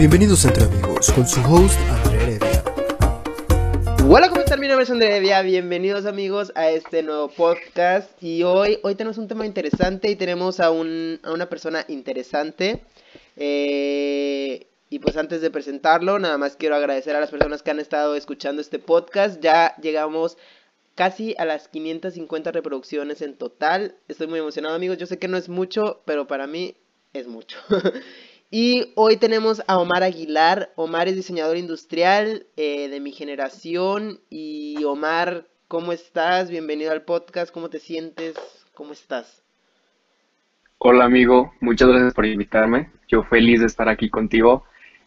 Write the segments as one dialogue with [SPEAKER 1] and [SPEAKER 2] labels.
[SPEAKER 1] Bienvenidos Entre Amigos con su host Andrea Heredia.
[SPEAKER 2] Hola, ¿cómo están? Mi nombre es Andrea Heredia. Bienvenidos amigos a este nuevo podcast. Y hoy, hoy tenemos un tema interesante y tenemos a, un, a una persona interesante. Eh, y pues antes de presentarlo, nada más quiero agradecer a las personas que han estado escuchando este podcast. Ya llegamos casi a las 550 reproducciones en total. Estoy muy emocionado amigos. Yo sé que no es mucho, pero para mí es mucho. y hoy tenemos a Omar Aguilar. Omar es diseñador industrial eh, de mi generación. Y Omar, ¿cómo estás? Bienvenido al podcast. ¿Cómo te sientes? ¿Cómo estás?
[SPEAKER 3] Hola amigo, muchas gracias por invitarme. Yo feliz de estar aquí contigo.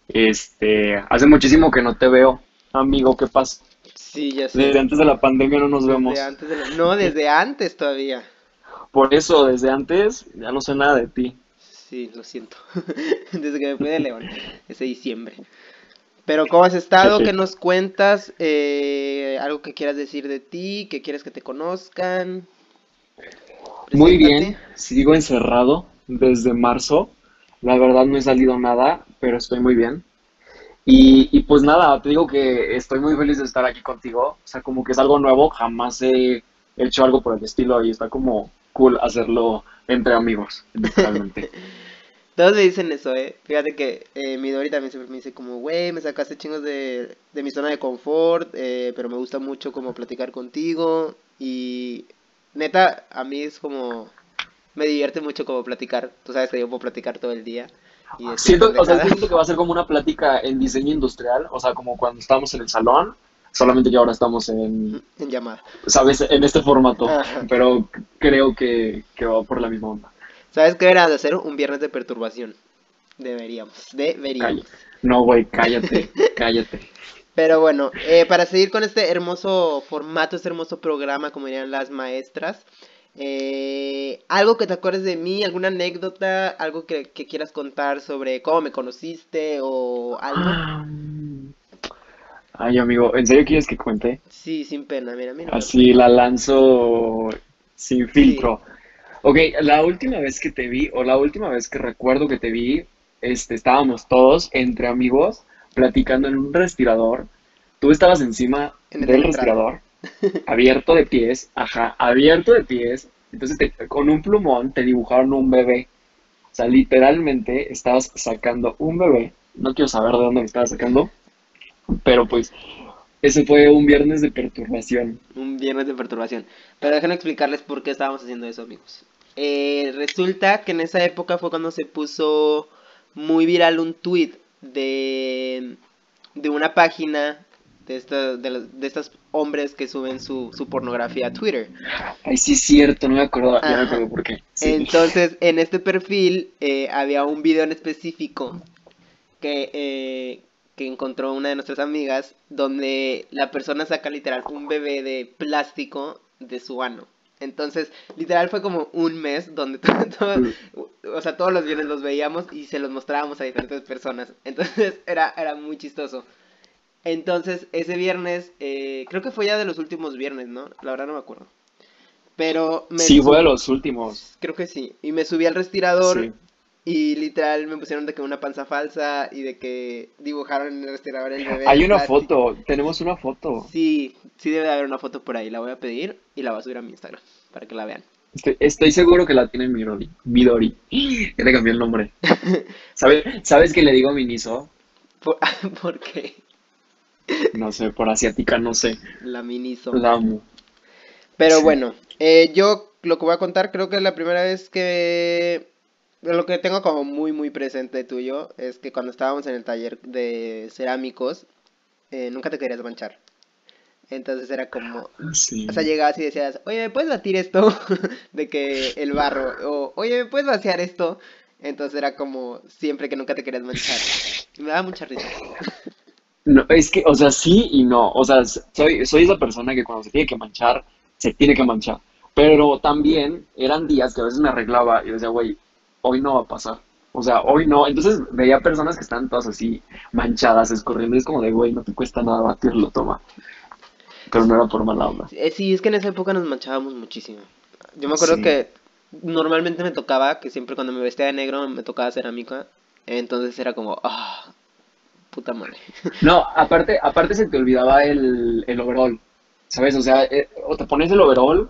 [SPEAKER 3] Este, hace muchísimo que no te veo, amigo, ¿qué pasa?
[SPEAKER 2] Sí, ya sé.
[SPEAKER 3] Desde antes de la pandemia no nos vemos.
[SPEAKER 2] Desde antes de la- No, desde antes todavía.
[SPEAKER 3] Por eso, desde antes ya no sé nada de ti.
[SPEAKER 2] Sí, lo siento. Desde que me fui de León, ese diciembre. Pero ¿cómo has estado?
[SPEAKER 3] Sí.
[SPEAKER 2] ¿Qué nos cuentas? Eh, ¿Algo que quieras decir de ti? ¿Que quieres que te conozcan?
[SPEAKER 3] Muy bien, sigo encerrado desde marzo. La verdad no he salido nada, pero estoy muy bien. Y, y pues nada, te digo que estoy muy feliz de estar aquí contigo. O sea, como que es algo nuevo, jamás he hecho algo por el estilo y está como cool hacerlo entre amigos, literalmente.
[SPEAKER 2] Todos me dicen eso, eh. Fíjate que eh, mi Dori también siempre me dice como, güey, me sacaste chingos de, de mi zona de confort, eh, pero me gusta mucho como platicar contigo. Y neta, a mí es como, me divierte mucho como platicar. Tú sabes que yo puedo platicar todo el día. Y
[SPEAKER 3] Siento, o sea, siento que va a ser como una plática en diseño industrial, o sea, como cuando estábamos en el salón, solamente que ahora estamos en,
[SPEAKER 2] en llamada.
[SPEAKER 3] ¿sabes? En este formato,
[SPEAKER 2] Ajá.
[SPEAKER 3] pero creo que, que va por la misma onda.
[SPEAKER 2] ¿Sabes qué deberíamos de hacer? Un viernes de perturbación. Deberíamos, deberíamos.
[SPEAKER 3] No, güey, cállate, cállate.
[SPEAKER 2] Pero bueno, eh, para seguir con este hermoso formato, este hermoso programa, como dirían las maestras, eh, algo que te acuerdes de mí, alguna anécdota, algo que, que quieras contar sobre cómo me conociste o algo.
[SPEAKER 3] Ay, amigo, ¿en serio quieres que cuente?
[SPEAKER 2] Sí, sin pena, mira, mira.
[SPEAKER 3] Así la lanzo sin filtro. Ok, la última vez que te vi, o la última vez que recuerdo que te vi, este, estábamos todos entre amigos platicando en un respirador. Tú estabas encima
[SPEAKER 2] En el
[SPEAKER 3] del respirador, abierto de pies, ajá, abierto de pies. Entonces te- con un plumón te dibujaron un bebé. O sea, literalmente estabas sacando un bebé. No quiero saber de dónde lo estabas sacando, pero pues ese fue un viernes de perturbación.
[SPEAKER 2] Un viernes de perturbación. Pero déjenme explicarles por qué estábamos haciendo eso, amigos. Eh, resulta que en esa época fue cuando se puso muy viral un tweet de, de una página de, esta- de, los- de estos hombres que suben su, su pornografía a Twitter.
[SPEAKER 3] Ay, sí es cierto, no me acordaba, ya me acuerdo por qué. Sí.
[SPEAKER 2] Entonces, en este perfil eh, había un video en específico que, eh, que encontró una de nuestras amigas, donde la persona saca literal un bebé de plástico de su ano. Entonces, literal fue como un mes donde todo- todo- o sea, todos los viernes los veíamos y se los mostrábamos a diferentes personas. Entonces, era, era muy chistoso. Entonces, ese viernes, eh, creo que fue ya de los últimos viernes, ¿no? La verdad no me acuerdo. Pero me
[SPEAKER 3] Sí, fue de los últimos.
[SPEAKER 2] Creo que sí. Y me subí al respirador
[SPEAKER 3] Sí.
[SPEAKER 2] Y literal me pusieron de que una panza falsa y de que dibujaron en el respirador el bebé.
[SPEAKER 3] Hay una
[SPEAKER 2] plástico.
[SPEAKER 3] foto, tenemos una foto.
[SPEAKER 2] Sí, sí debe de haber una foto por ahí. La voy a pedir y la voy a subir a mi Instagram para que la vean.
[SPEAKER 3] Estoy, estoy seguro que la tiene Midori. Midori. Ya le cambié el nombre. ¿Sabes, ¿Sabes qué le digo Miniso?
[SPEAKER 2] Por, porque
[SPEAKER 3] No sé, por asiática, no sé.
[SPEAKER 2] la miniso.
[SPEAKER 3] La amo.
[SPEAKER 2] Pero
[SPEAKER 3] Sí.
[SPEAKER 2] bueno, eh, yo lo que voy a contar creo que es la primera vez que... Lo que tengo como muy muy presente tuyo es que cuando estábamos en el taller de cerámicos, eh, nunca te querías manchar. Entonces era como,
[SPEAKER 3] Sí.
[SPEAKER 2] O sea, llegabas y decías, oye, ¿me puedes batir esto? de que el barro, o oye, ¿me puedes vaciar esto? Entonces era como siempre que nunca te querías manchar. Y me daba mucha risa.
[SPEAKER 3] No, es que, o sea, sí y no. O sea, soy, soy esa persona que cuando se tiene que manchar, se tiene que manchar. Pero también eran días que a veces me arreglaba y decía, güey, hoy no va a pasar. O sea, hoy no. Entonces veía personas que están todas así manchadas, escorriendo. Y es como de, güey, no te cuesta nada batirlo, toma. Pero no era por mala onda.
[SPEAKER 2] Eh, sí, es que en esa época nos manchábamos muchísimo. Yo me acuerdo
[SPEAKER 3] Sí.
[SPEAKER 2] que normalmente me tocaba, que siempre cuando me vestía de negro me tocaba cerámica. Entonces era como, ah, puta madre.
[SPEAKER 3] No, aparte, aparte se te olvidaba el, el overall, ¿sabes? O sea, eh, o te pones el overall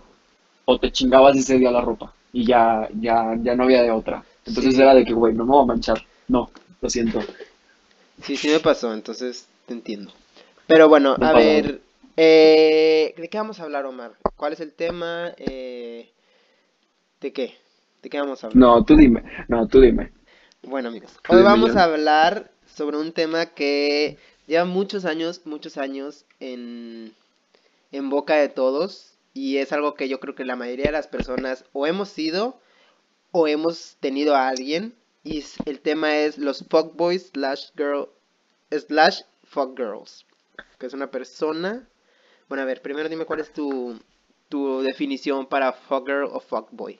[SPEAKER 3] o te chingabas ese día la ropa y ya, ya, ya no había de otra. Entonces
[SPEAKER 2] Sí.
[SPEAKER 3] era de que, güey, no me voy a manchar. No, lo siento.
[SPEAKER 2] Sí, sí me pasó, entonces te entiendo. Pero bueno,
[SPEAKER 3] Me
[SPEAKER 2] a
[SPEAKER 3] pasó.
[SPEAKER 2] ver, eh, ¿de qué vamos a hablar, Omar? ¿Cuál es el tema? Eh, ¿de qué? ¿De qué vamos a hablar?
[SPEAKER 3] No, tú dime, no, tú dime.
[SPEAKER 2] Bueno, amigos,
[SPEAKER 3] Tú
[SPEAKER 2] hoy vamos a hablar sobre un tema que lleva muchos años, muchos años en, en boca de todos y es algo que yo creo que la mayoría de las personas o hemos sido o hemos tenido a alguien y el tema es los fuckboys slash girl slash fuckgirls que es una persona bueno a ver primero dime cuál es tu tu definición para fuckgirl o fuckboy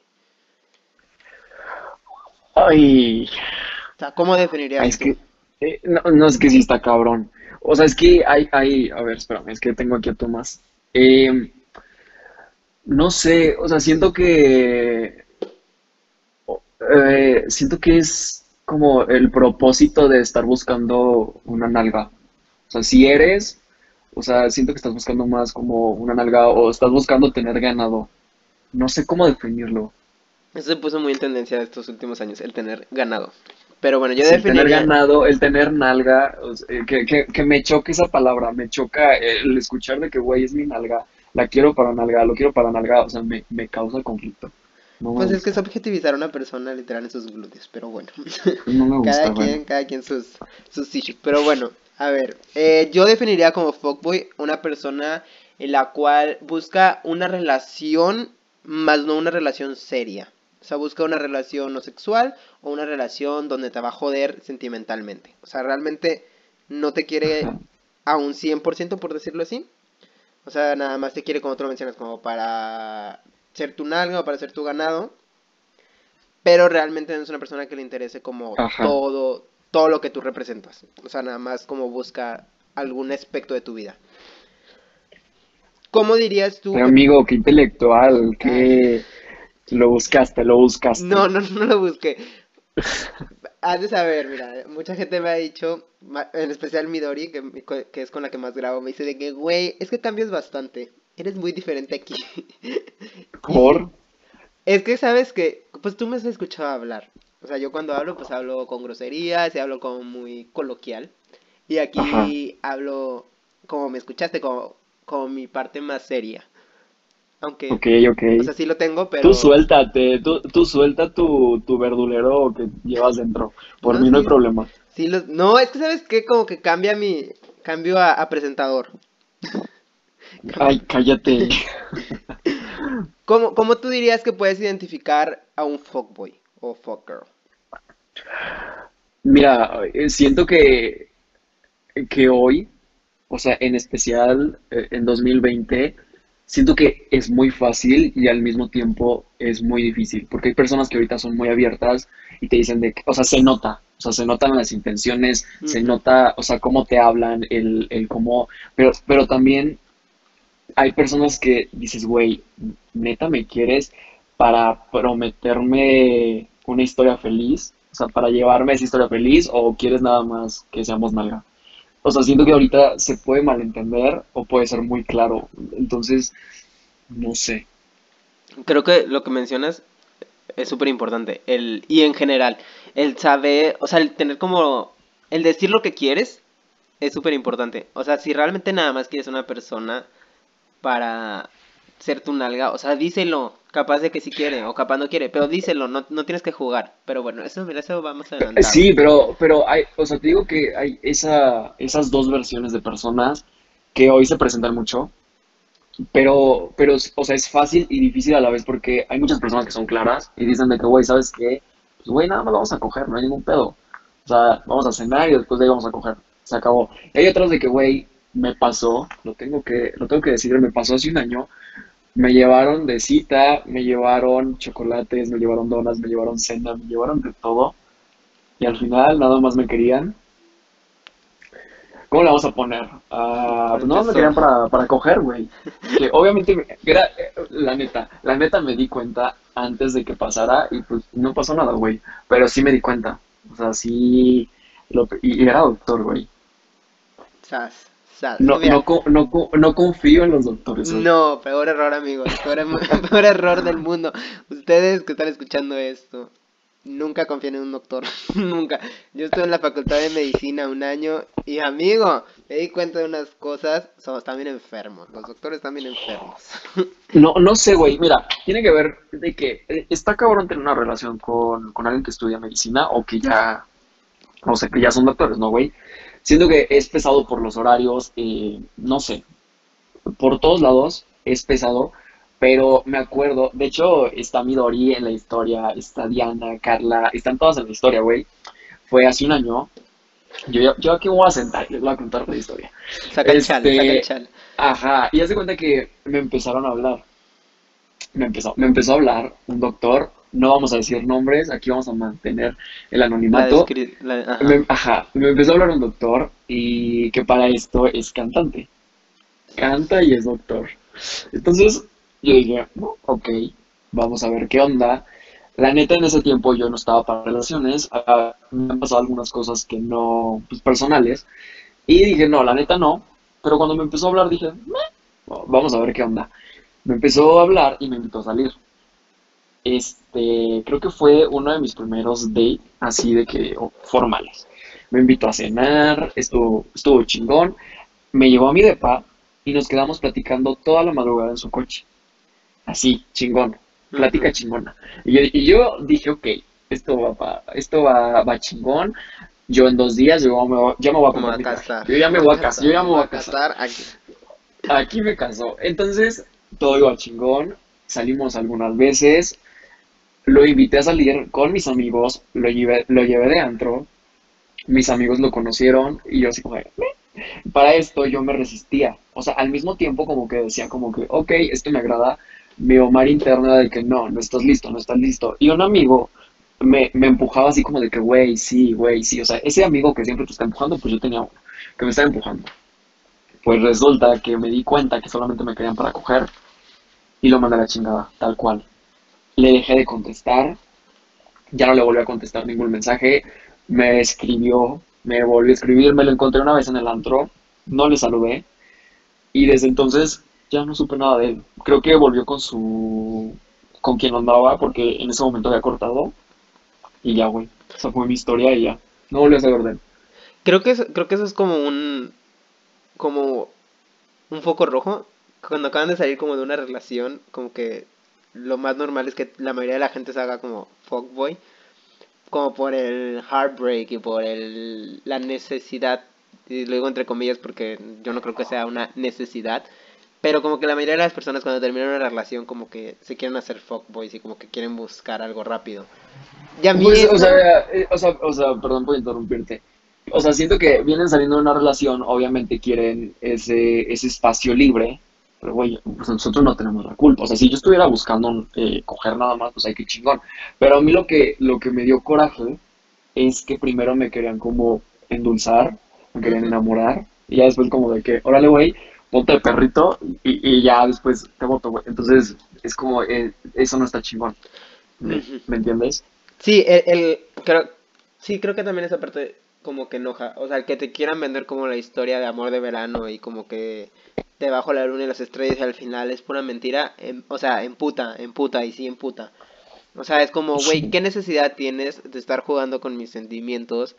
[SPEAKER 3] Ay,
[SPEAKER 2] o sea cómo definirías
[SPEAKER 3] es
[SPEAKER 2] tú?
[SPEAKER 3] que, eh, no, no, es que sí está cabrón. O sea, es que hay, hay, a ver, espérame, es que tengo aquí a Tomás. Eh, no sé, o sea, siento que, eh, siento que es como el propósito de estar buscando una nalga. O sea, si eres, o sea, siento que estás buscando más como una nalga o estás buscando tener ganado. No sé cómo definirlo.
[SPEAKER 2] Eso se puso muy en tendencia estos últimos años, el tener ganado. Pero bueno, yo
[SPEAKER 3] Sí, el tener
[SPEAKER 2] definiría...
[SPEAKER 3] ganado, el tener nalga, o sea, eh, que, que, que me choque esa palabra, me choca el escuchar de que, güey, es mi nalga, la quiero para nalga, lo quiero para nalga, o sea, me, me causa conflicto. No
[SPEAKER 2] Pues es que es objetivizar a una persona literal en sus glúteos, pero bueno.
[SPEAKER 3] no me gusta,
[SPEAKER 2] Cada quien, cada quien sus, sus issues. Pero bueno, a ver, eh, yo definiría como fuckboy una persona en la cual busca una relación, más no una relación seria. O sea, busca una relación no sexual o una relación donde te va a joder sentimentalmente. O sea, realmente no te quiere
[SPEAKER 3] Ajá.
[SPEAKER 2] a un 100% por decirlo así. O sea, nada más te quiere, como tú lo mencionas, como para ser tu nalga o para ser tu ganado. Pero realmente no es una persona que le interese como
[SPEAKER 3] Ajá.
[SPEAKER 2] todo, todo lo que tú representas. O sea, nada más como busca algún aspecto de tu vida. ¿Cómo dirías tú?
[SPEAKER 3] Pero amigo, qué intelectual, que lo buscaste, lo buscaste.
[SPEAKER 2] No, no, no lo busqué. Has de saber, mira, mucha gente me ha dicho, en especial Midori, que, que es con la que más grabo, me dice de que, güey, es que cambias bastante. Eres muy diferente aquí.
[SPEAKER 3] ¿Por?
[SPEAKER 2] Es que sabes que, pues tú me has escuchado hablar. O sea, yo cuando hablo, pues hablo con groserías y hablo como muy coloquial. Y aquí
[SPEAKER 3] Ajá.
[SPEAKER 2] hablo como me escuchaste, como, como mi parte más seria. Aunque,
[SPEAKER 3] Ok, ok.
[SPEAKER 2] o sea, sí lo tengo, pero...
[SPEAKER 3] Tú suéltate, tú, tú suelta tu, tu verdulero que llevas dentro. Por
[SPEAKER 2] No,
[SPEAKER 3] mí no hay problema.
[SPEAKER 2] Sí, los... No, es que sabes que como que cambia mi... Cambio a, a presentador.
[SPEAKER 3] Ay, cállate.
[SPEAKER 2] ¿Cómo, ¿Cómo tú dirías que puedes identificar a un fuckboy o fuckgirl?
[SPEAKER 3] Mira, eh, siento que, que hoy, o sea, en especial eh, en 2020, siento que es muy fácil y al mismo tiempo es muy difícil, porque hay personas que ahorita son muy abiertas y te dicen de que, o sea, se nota, o sea, se notan las intenciones, se nota, o sea, cómo te hablan, el, el cómo, pero, pero también hay personas que dices, güey, neta me quieres para prometerme una historia feliz, o sea, para llevarme esa historia feliz, o quieres nada más que seamos nalga. O sea, siento que ahorita se puede malentender o puede ser muy claro. Entonces, no sé.
[SPEAKER 2] Creo que lo que mencionas es súper importante. El, y en general, el saber, o sea, el tener como, el decir lo que quieres es súper importante. O sea, si realmente nada más quieres una persona para ser tu nalga, o sea, díselo. Capaz de que sí quiere o capaz no quiere, pero díselo, no, no tienes que jugar. Pero bueno, eso, mira, eso va más adelantado.
[SPEAKER 3] Sí, pero, pero hay, o sea, te digo que hay esa, esas dos versiones de personas que hoy se presentan mucho, pero, pero, o sea, es fácil y difícil a la vez porque hay muchas personas que son claras y dicen de que, güey, ¿sabes qué? Pues, güey, nada más vamos a coger, no hay ningún pedo. O sea, vamos a cenar y después de ahí vamos a coger. Se acabó. Y hay otras de que, güey, me pasó, lo tengo que, lo tengo que decir, me pasó hace un año. Me llevaron de cita, me llevaron chocolates, me llevaron donas, me llevaron cena, me llevaron de todo. Y al final nada más me querían. ¿Cómo le vamos a poner? Ah, pues más me querían para, para coger, güey. Obviamente, me- era, la neta, la neta me di cuenta antes de que pasara y pues no pasó nada, güey. Pero sí me di cuenta. O sea, sí. Lo, y, y era doctor, güey.
[SPEAKER 2] Sas, sas.
[SPEAKER 3] No, no, no, co- no confío en los doctores.
[SPEAKER 2] No, peor error, amigos. Peor, peor error del mundo. Ustedes que están escuchando esto, nunca confíen en un doctor. nunca. Yo estuve en la facultad de medicina un año y, amigo, me di cuenta de unas cosas. Somos también enfermos. Los doctores también enfermos.
[SPEAKER 3] No, no sé, güey. Mira, tiene que ver de que eh, está cabrón tener una relación con, con alguien que estudia medicina o que ya, o sea, que ya son doctores, ¿no, güey? Siento que es pesado por los horarios, eh, no sé, por todos lados es pesado, pero me acuerdo, de hecho, está Midori en la historia, está Diana, Carla, están todas en la historia, güey. Fue hace un año. Yo, yo, aquí me voy a sentar les voy a contar la historia.
[SPEAKER 2] Saca el chal,
[SPEAKER 3] Este,
[SPEAKER 2] saca el chal.
[SPEAKER 3] Ajá, y hace cuenta que me empezaron a hablar. Me empezó, me empezó a hablar un doctor, no vamos a decir nombres, aquí vamos a mantener el anonimato.
[SPEAKER 2] la- ajá.
[SPEAKER 3] Me- ajá, me empezó a hablar un doctor y que para esto es cantante. Canta y es doctor. Entonces yo dije, "No, ok, vamos a ver qué onda. La neta en ese tiempo yo no estaba para relaciones, ah, me han pasado algunas cosas que no, pues personales, y dije, no, la neta no, pero cuando me empezó a hablar dije, "Meh, vamos a ver qué onda. Me empezó a hablar y me invitó a salir. Este, creo que fue uno de mis primeros dates así de que o, formales. Me invitó a cenar, estuvo, estuvo chingón, me llevó a mi depa y nos quedamos platicando toda la madrugada en su coche. Así, chingón, plática chingona. Y yo, y yo dije, ok, esto va, pa- esto va, va chingón. Yo en dos días yo me, voy- ya me voy a comprar
[SPEAKER 2] a.
[SPEAKER 3] Yo ya me voy a casar, yo ya me voy a casar.
[SPEAKER 2] aquí.
[SPEAKER 3] Aquí me casó. Entonces, todo iba chingón. Salimos algunas veces. Lo invité a salir con mis amigos. Lo llevé, lo llevé de antro. Mis amigos lo conocieron. Y yo así como, para esto yo me resistía. O sea, al mismo tiempo como que decía como que, ok, esto me agrada. Mi Omar interna de que no, no estás listo, no estás listo. Y un amigo me, me empujaba así como de que, güey, sí, güey, sí. O sea, ese amigo que siempre te está empujando, pues yo tenía uno que me estaba empujando. Pues resulta que me di cuenta que solamente me querían para coger y lo mandé a la chingada, tal cual. Le dejé de contestar, ya no le volví a contestar ningún mensaje, me escribió, me volvió a escribir, me lo encontré una vez en el antro, no le saludé y desde entonces ya no supe nada de él. Creo que volvió con su, con quien andaba porque en ese momento había cortado y ya, güey. Esa fue mi historia y ya. No volví a de él.
[SPEAKER 2] Creo que, creo que eso es como un. como un foco rojo. Cuando acaban de salir como de una relación, como que lo más normal es que la mayoría de la gente se haga como fuckboy. Como por el heartbreak y por el, la necesidad. Y lo digo entre comillas porque yo no creo que sea una necesidad. Pero como que la mayoría de las personas cuando terminan una relación como que se quieren hacer fuckboys y como que quieren buscar algo rápido. Y a mí
[SPEAKER 3] Pues, o sea, eh, o sea, o sea, perdón por interrumpirte. O sea, siento que vienen saliendo de una relación, obviamente quieren ese, ese espacio libre, pero güey, pues nosotros no tenemos la culpa. O sea, si yo estuviera buscando eh, coger nada más, pues hay que chingón. Pero a mí lo que, lo que me dio coraje es que primero me querían como endulzar, me querían enamorar, y ya después como de que, órale, güey, ponte perrito, y, y ya después te voto, güey. Entonces, es como, eh, eso no está chingón. ¿Me, me entiendes?
[SPEAKER 2] Sí, el, el- creo, sí, creo que también esa parte como que enoja. O sea, que te quieran vender como la historia de amor de verano y como que te bajo la luna y las estrellas y al final es pura mentira. em- o sea, en puta, en puta y sí en puta. O sea, es como, güey. ¿qué necesidad tienes de estar jugando con mis sentimientos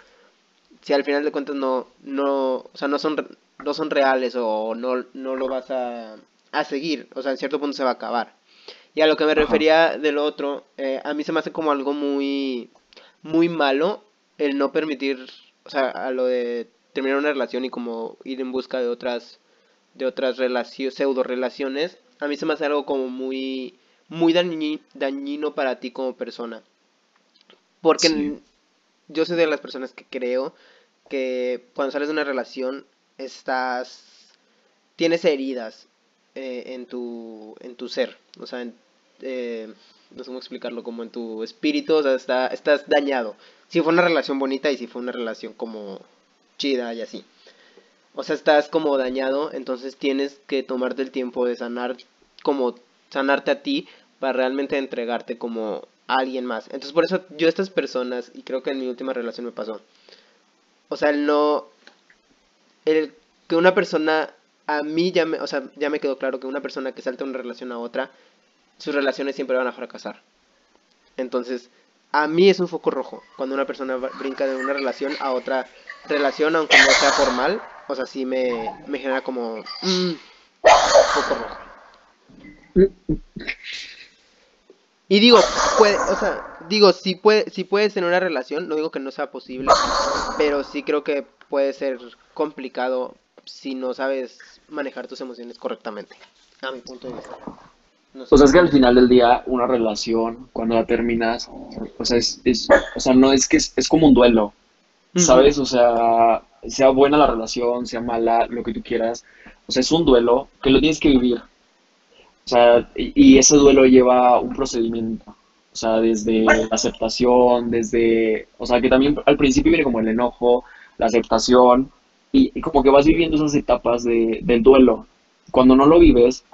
[SPEAKER 2] si al final de cuentas no, no, o sea, no son, no son reales o no, no lo vas a, a seguir? O sea, en cierto punto se va a acabar. Y a lo que me
[SPEAKER 3] Ajá.
[SPEAKER 2] refería del otro, eh, a mí se me hace como algo muy, muy malo el no permitir, o sea, a lo de terminar una relación y como ir en busca de otras, de otras relaciones, pseudo relaciones, a mí se me hace algo como muy, muy dañi- dañino para ti como persona. Porque
[SPEAKER 3] Sí.
[SPEAKER 2] yo soy de las personas que creo que cuando sales de una relación estás, tienes heridas eh, en tu, en tu ser, o sea, en, eh, no sé cómo explicarlo, como en tu espíritu, o sea, está, estás dañado. Si fue una relación bonita y si fue una relación como chida y así. O sea, estás como dañado, entonces tienes que tomarte el tiempo de sanar, como sanarte a ti para realmente entregarte como a alguien más. Entonces por eso yo estas personas, y creo que en mi última relación me pasó, o sea, el no, el que una persona, a mí ya me, o sea, ya me quedó claro que una persona que salta una relación a otra, sus relaciones siempre van a fracasar. Entonces, a mí es un foco rojo cuando una persona brinca de una relación a otra relación, aunque no sea formal. O sea, sí me, me genera como... mm, foco rojo. Y digo, puede, o sea, digo, si puede, si puedes tener una relación, no digo que no sea posible, pero sí creo que puede ser complicado si no sabes manejar tus emociones correctamente, a mi punto de vista. No sé.
[SPEAKER 3] O sea, es que al final del día, una relación, cuando la terminas, o sea, es, es- o sea, no es que es, es como un duelo, ¿sabes? O sea, sea buena la relación, sea mala, lo que tú quieras, o sea, es un duelo que lo tienes que vivir. O sea, y, ese duelo lleva un procedimiento. O sea, desde la aceptación, desde, o sea, que también al principio viene como el enojo, la aceptación, y, y como que vas viviendo esas etapas de, del duelo. Cuando no lo vives,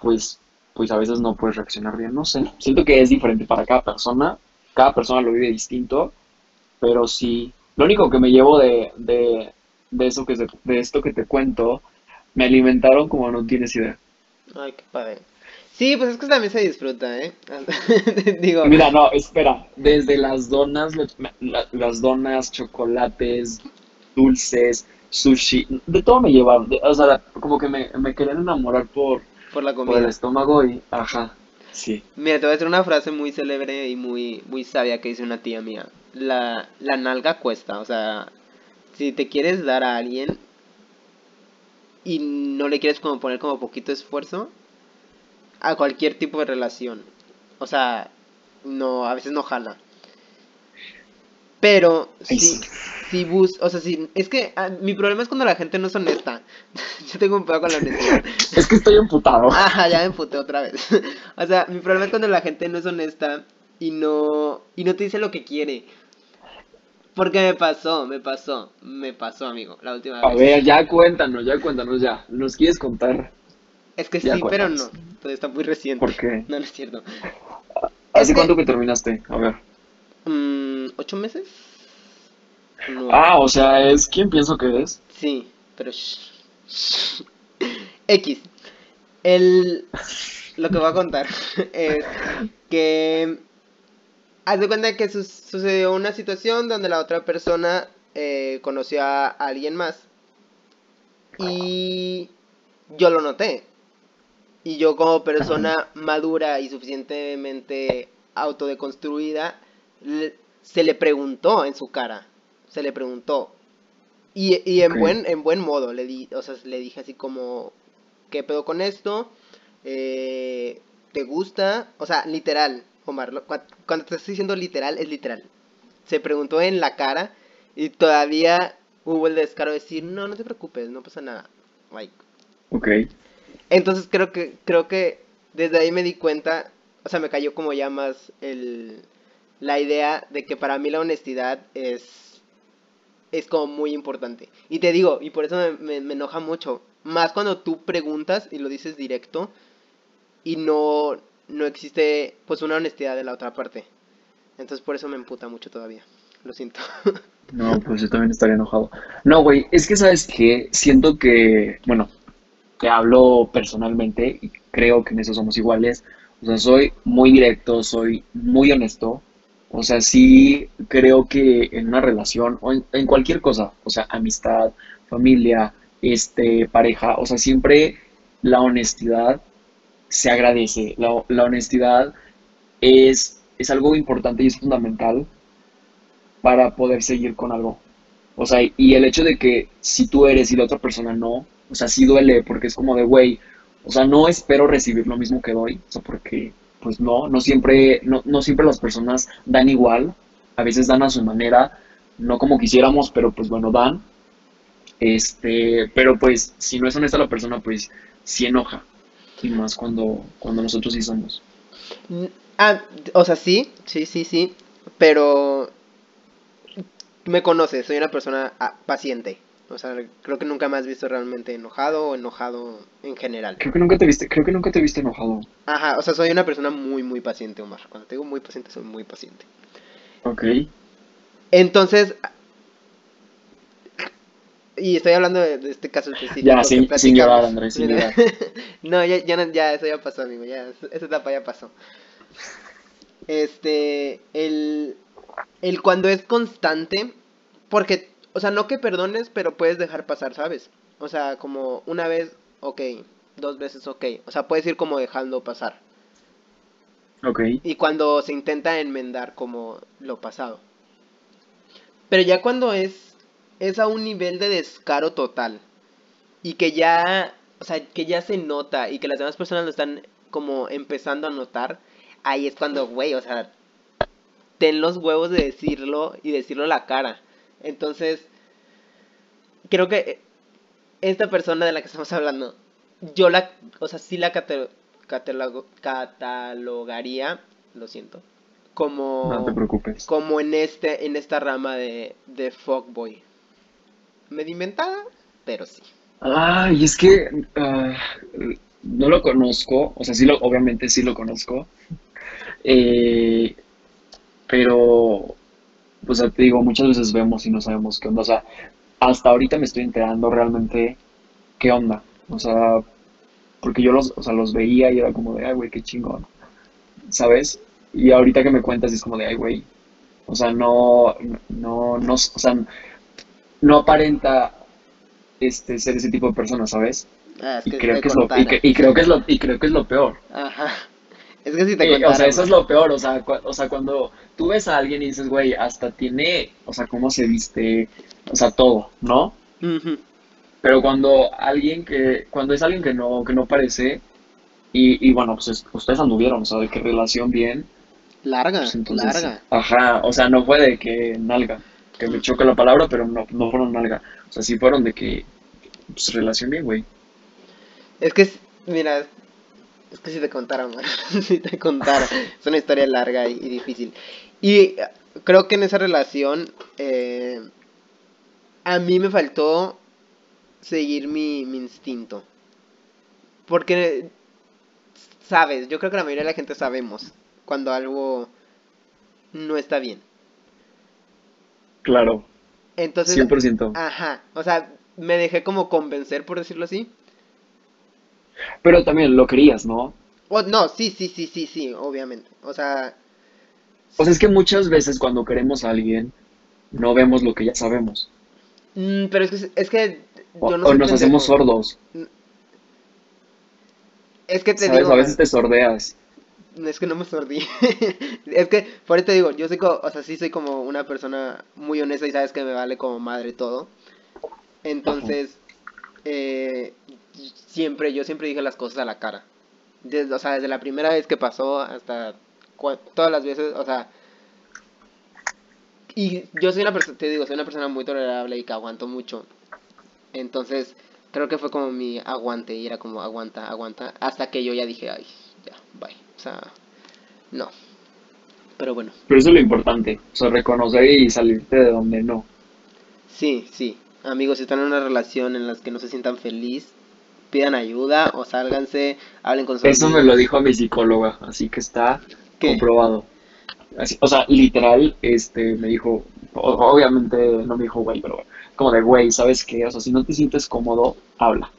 [SPEAKER 3] pues, pues a veces no puedes reaccionar bien, no sé. Siento que es diferente para cada persona, cada persona lo vive distinto, pero sí, lo único que me llevo de, de, de eso que se- de esto que te cuento, me alimentaron como no tienes idea.
[SPEAKER 2] Ay, qué padre. Sí, pues es que también se disfruta, ¿eh? Digo,
[SPEAKER 3] Mira, no, espera, desde las donas, la- las donas, chocolates, dulces, sushi, de todo me llevaron, de- o sea, como que me, me querían enamorar por,
[SPEAKER 2] por la
[SPEAKER 3] por el
[SPEAKER 2] comida.
[SPEAKER 3] estómago y, ajá, sí.
[SPEAKER 2] Mira, te voy a decir una frase muy célebre y muy, muy sabia que dice una tía mía. La, la nalga cuesta, o sea, si te quieres dar a alguien y no le quieres como poner como poquito esfuerzo a cualquier tipo de relación. O sea, no, a veces no jala. Pero si, si bus, o sea, si, es que ah, mi problema es cuando la gente no es honesta. Yo tengo un pedo con la honestidad.
[SPEAKER 3] Es que estoy emputado.
[SPEAKER 2] Ajá, ya me emputé otra vez. o sea, mi problema es cuando la gente no es honesta y no y no te dice lo que quiere. Porque me pasó, me pasó, me pasó, amigo, la última
[SPEAKER 3] A
[SPEAKER 2] vez.
[SPEAKER 3] ver, ya cuéntanos, ya cuéntanos, ya. ¿Nos quieres contar
[SPEAKER 2] es que
[SPEAKER 3] ya
[SPEAKER 2] sí, pero no. está muy reciente.
[SPEAKER 3] por qué?
[SPEAKER 2] No, no es cierto.
[SPEAKER 3] ¿Hace
[SPEAKER 2] que-
[SPEAKER 3] cuánto que terminaste? A ver.
[SPEAKER 2] Mm, ¿Ocho meses? No.
[SPEAKER 3] Ah, o sea, es quién pienso que es.
[SPEAKER 2] Sí, pero... shh, shh. X. El... Lo que voy a contar es que... Haz de cuenta que su- sucedió una situación donde la otra persona eh, conoció a alguien más. Y yo lo noté. Y yo como persona madura y suficientemente autodeconstruida, se le preguntó en su cara. Se le preguntó. Y, y en buen, en buen modo, le di, o sea, le dije así como, ¿qué pedo con esto? Eh, ¿Te gusta? O sea, literal, Omar, lo- cua- cuando te estoy diciendo literal, es literal. Se preguntó en la cara y todavía hubo el descaro de decir, no, no te preocupes, no pasa nada. Like,
[SPEAKER 3] Ok.
[SPEAKER 2] entonces creo que, creo que desde ahí me di cuenta, o sea, me cayó como ya más el, la idea de que para mí la honestidad es, es como muy importante. Y te digo, y por eso me, me- me enoja mucho, más cuando tú preguntas y lo dices directo y no, no existe pues una honestidad de la otra parte. Entonces por eso me emputa mucho todavía. Lo siento.
[SPEAKER 3] No, pues yo también estaría enojado. No, güey, es que sabes que siento que, bueno, te hablo personalmente y creo que en eso somos iguales. O sea, soy muy directo, soy muy honesto. O sea, sí creo que en una relación o en, en cualquier cosa, o sea, amistad, familia, este, pareja, o sea, siempre la honestidad se agradece. La, la honestidad es, es algo importante y es fundamental para poder seguir con algo. O sea, y el hecho de que si tú eres y la otra persona no, o sea, sí duele porque es como de, güey, o sea, no espero recibir lo mismo que doy, o sea, porque, pues no, no siempre, no, no siempre las personas dan igual, a veces dan a su manera, no como quisiéramos, pero pues bueno, dan. Este, pero pues, si no es honesta la persona, pues sí enoja. Y más cuando, cuando nosotros sí somos.
[SPEAKER 2] Mm, Ah, o sea, sí, sí, sí, sí, pero me conoces, soy una persona ah, paciente. O sea, creo que nunca me has visto realmente enojado o enojado en general.
[SPEAKER 3] Creo que nunca te viste, creo que nunca te viste enojado.
[SPEAKER 2] Ajá, o sea, soy una persona muy, muy paciente, Omar. Cuando te digo muy paciente, soy muy paciente.
[SPEAKER 3] Ok.
[SPEAKER 2] Entonces, Y estoy hablando de, de este caso específico.
[SPEAKER 3] Ya, sin, sin llorar, Andrés, sin
[SPEAKER 2] Mira.
[SPEAKER 3] llorar.
[SPEAKER 2] no, ya, ya, ya, eso ya pasó, amigo. Ya, esa etapa ya pasó. Este, el, el cuando es constante, porque, o sea, no que perdones, pero puedes dejar pasar, ¿sabes? O sea, como una vez, ok, dos veces, ok. O sea, puedes ir como dejando pasar.
[SPEAKER 3] Ok.
[SPEAKER 2] Y cuando se intenta enmendar como lo pasado. Pero ya cuando es, es a un nivel de descaro total. Y que ya, o sea, que ya se nota y que las demás personas lo están como empezando a notar. Ahí es cuando, güey, o sea, ten los huevos de decirlo y decirlo a la cara. Entonces, creo que esta persona de la que estamos hablando, yo la, o sea, sí la catalogaría, lo siento, como,
[SPEAKER 3] No te preocupes.
[SPEAKER 2] como en este, en esta rama de, de fuckboy. Medio inventada, pero sí.
[SPEAKER 3] Ay, es que ah, no lo conozco, o sea, sí lo, obviamente sí lo conozco, eh, pero, o sea, te digo, muchas veces vemos y no sabemos qué onda, o sea, hasta ahorita me estoy enterando realmente qué onda, o sea, porque yo los, o sea, los veía y era como de, ay, güey, qué chingón, ¿sabes? Y ahorita que me cuentas es como de, ay, güey, o sea, no, no, no, o sea, no aparenta este, ser ese tipo de persona, ¿sabes?
[SPEAKER 2] Ah, es
[SPEAKER 3] Y
[SPEAKER 2] que
[SPEAKER 3] creo que es lo, y, que- creo que es lo, y creo que es lo peor.
[SPEAKER 2] Ajá. Es que si te
[SPEAKER 3] Eh, o sea, eso es lo peor, o sea, o sea, cuando tú ves a alguien y dices, güey, hasta tiene, o sea, cómo se viste, o sea, todo, ¿no?
[SPEAKER 2] Ujú.
[SPEAKER 3] Pero cuando alguien que, cuando es alguien que no, que no parece, y, y bueno, pues es- ustedes anduvieron, o sea, de qué relación bien,
[SPEAKER 2] Larga,
[SPEAKER 3] pues entonces,
[SPEAKER 2] larga.
[SPEAKER 3] ajá, o sea, no fue de que nalga, que me choca la palabra, pero no, no fueron nalga, o sea, sí fueron de que, pues, relación bien, güey.
[SPEAKER 2] Es que, mira, es que si te contara, man, si te contara, es una historia larga y, difícil. Y creo que en esa relación, eh, a mí me faltó seguir mi, mi instinto. Porque, sabes, yo creo que la mayoría de la gente sabemos cuando algo no está bien.
[SPEAKER 3] Claro,
[SPEAKER 2] Entonces,
[SPEAKER 3] 100%.
[SPEAKER 2] ajá, o sea, me dejé como convencer, por decirlo así.
[SPEAKER 3] Pero también lo querías, ¿no?
[SPEAKER 2] O, no, sí, sí, sí, sí, sí, obviamente. O sea,
[SPEAKER 3] O sea, es que muchas veces cuando queremos a alguien, no vemos lo que ya sabemos.
[SPEAKER 2] mm, pero es que, es que yo no
[SPEAKER 3] o nos hacemos sordos.
[SPEAKER 2] Es que te
[SPEAKER 3] ¿Sabes?
[SPEAKER 2] digo,
[SPEAKER 3] A veces te sordeas.
[SPEAKER 2] Es que no me sordí. es que, por eso te digo, yo soy como, o sea, sí soy como una persona muy honesta y sabes que me vale como madre todo. Entonces, eh, siempre, yo siempre dije las cosas a la cara. Desde, o sea, desde la primera vez que pasó hasta todas las veces, o sea, y yo soy una persona, te digo, soy una persona muy tolerable y que aguanto mucho. Entonces, creo que fue como mi aguante y era como aguanta, aguanta, hasta que yo ya dije, ay, ya, bye. O sea, no. Pero bueno,
[SPEAKER 3] Pero eso es lo importante. O sea, reconocer y salirte de donde no.
[SPEAKER 2] sí, sí. Amigos, si están en una relación en la que no se sientan feliz, pidan ayuda o sálganse, hablen con sus
[SPEAKER 3] Eso me lo dijo mi psicóloga, así que está
[SPEAKER 2] ¿Qué?
[SPEAKER 3] comprobado. Así- o sea, literal, este, me dijo, obviamente no me dijo güey, pero como de güey, ¿sabes qué? O sea, si no te sientes cómodo, habla.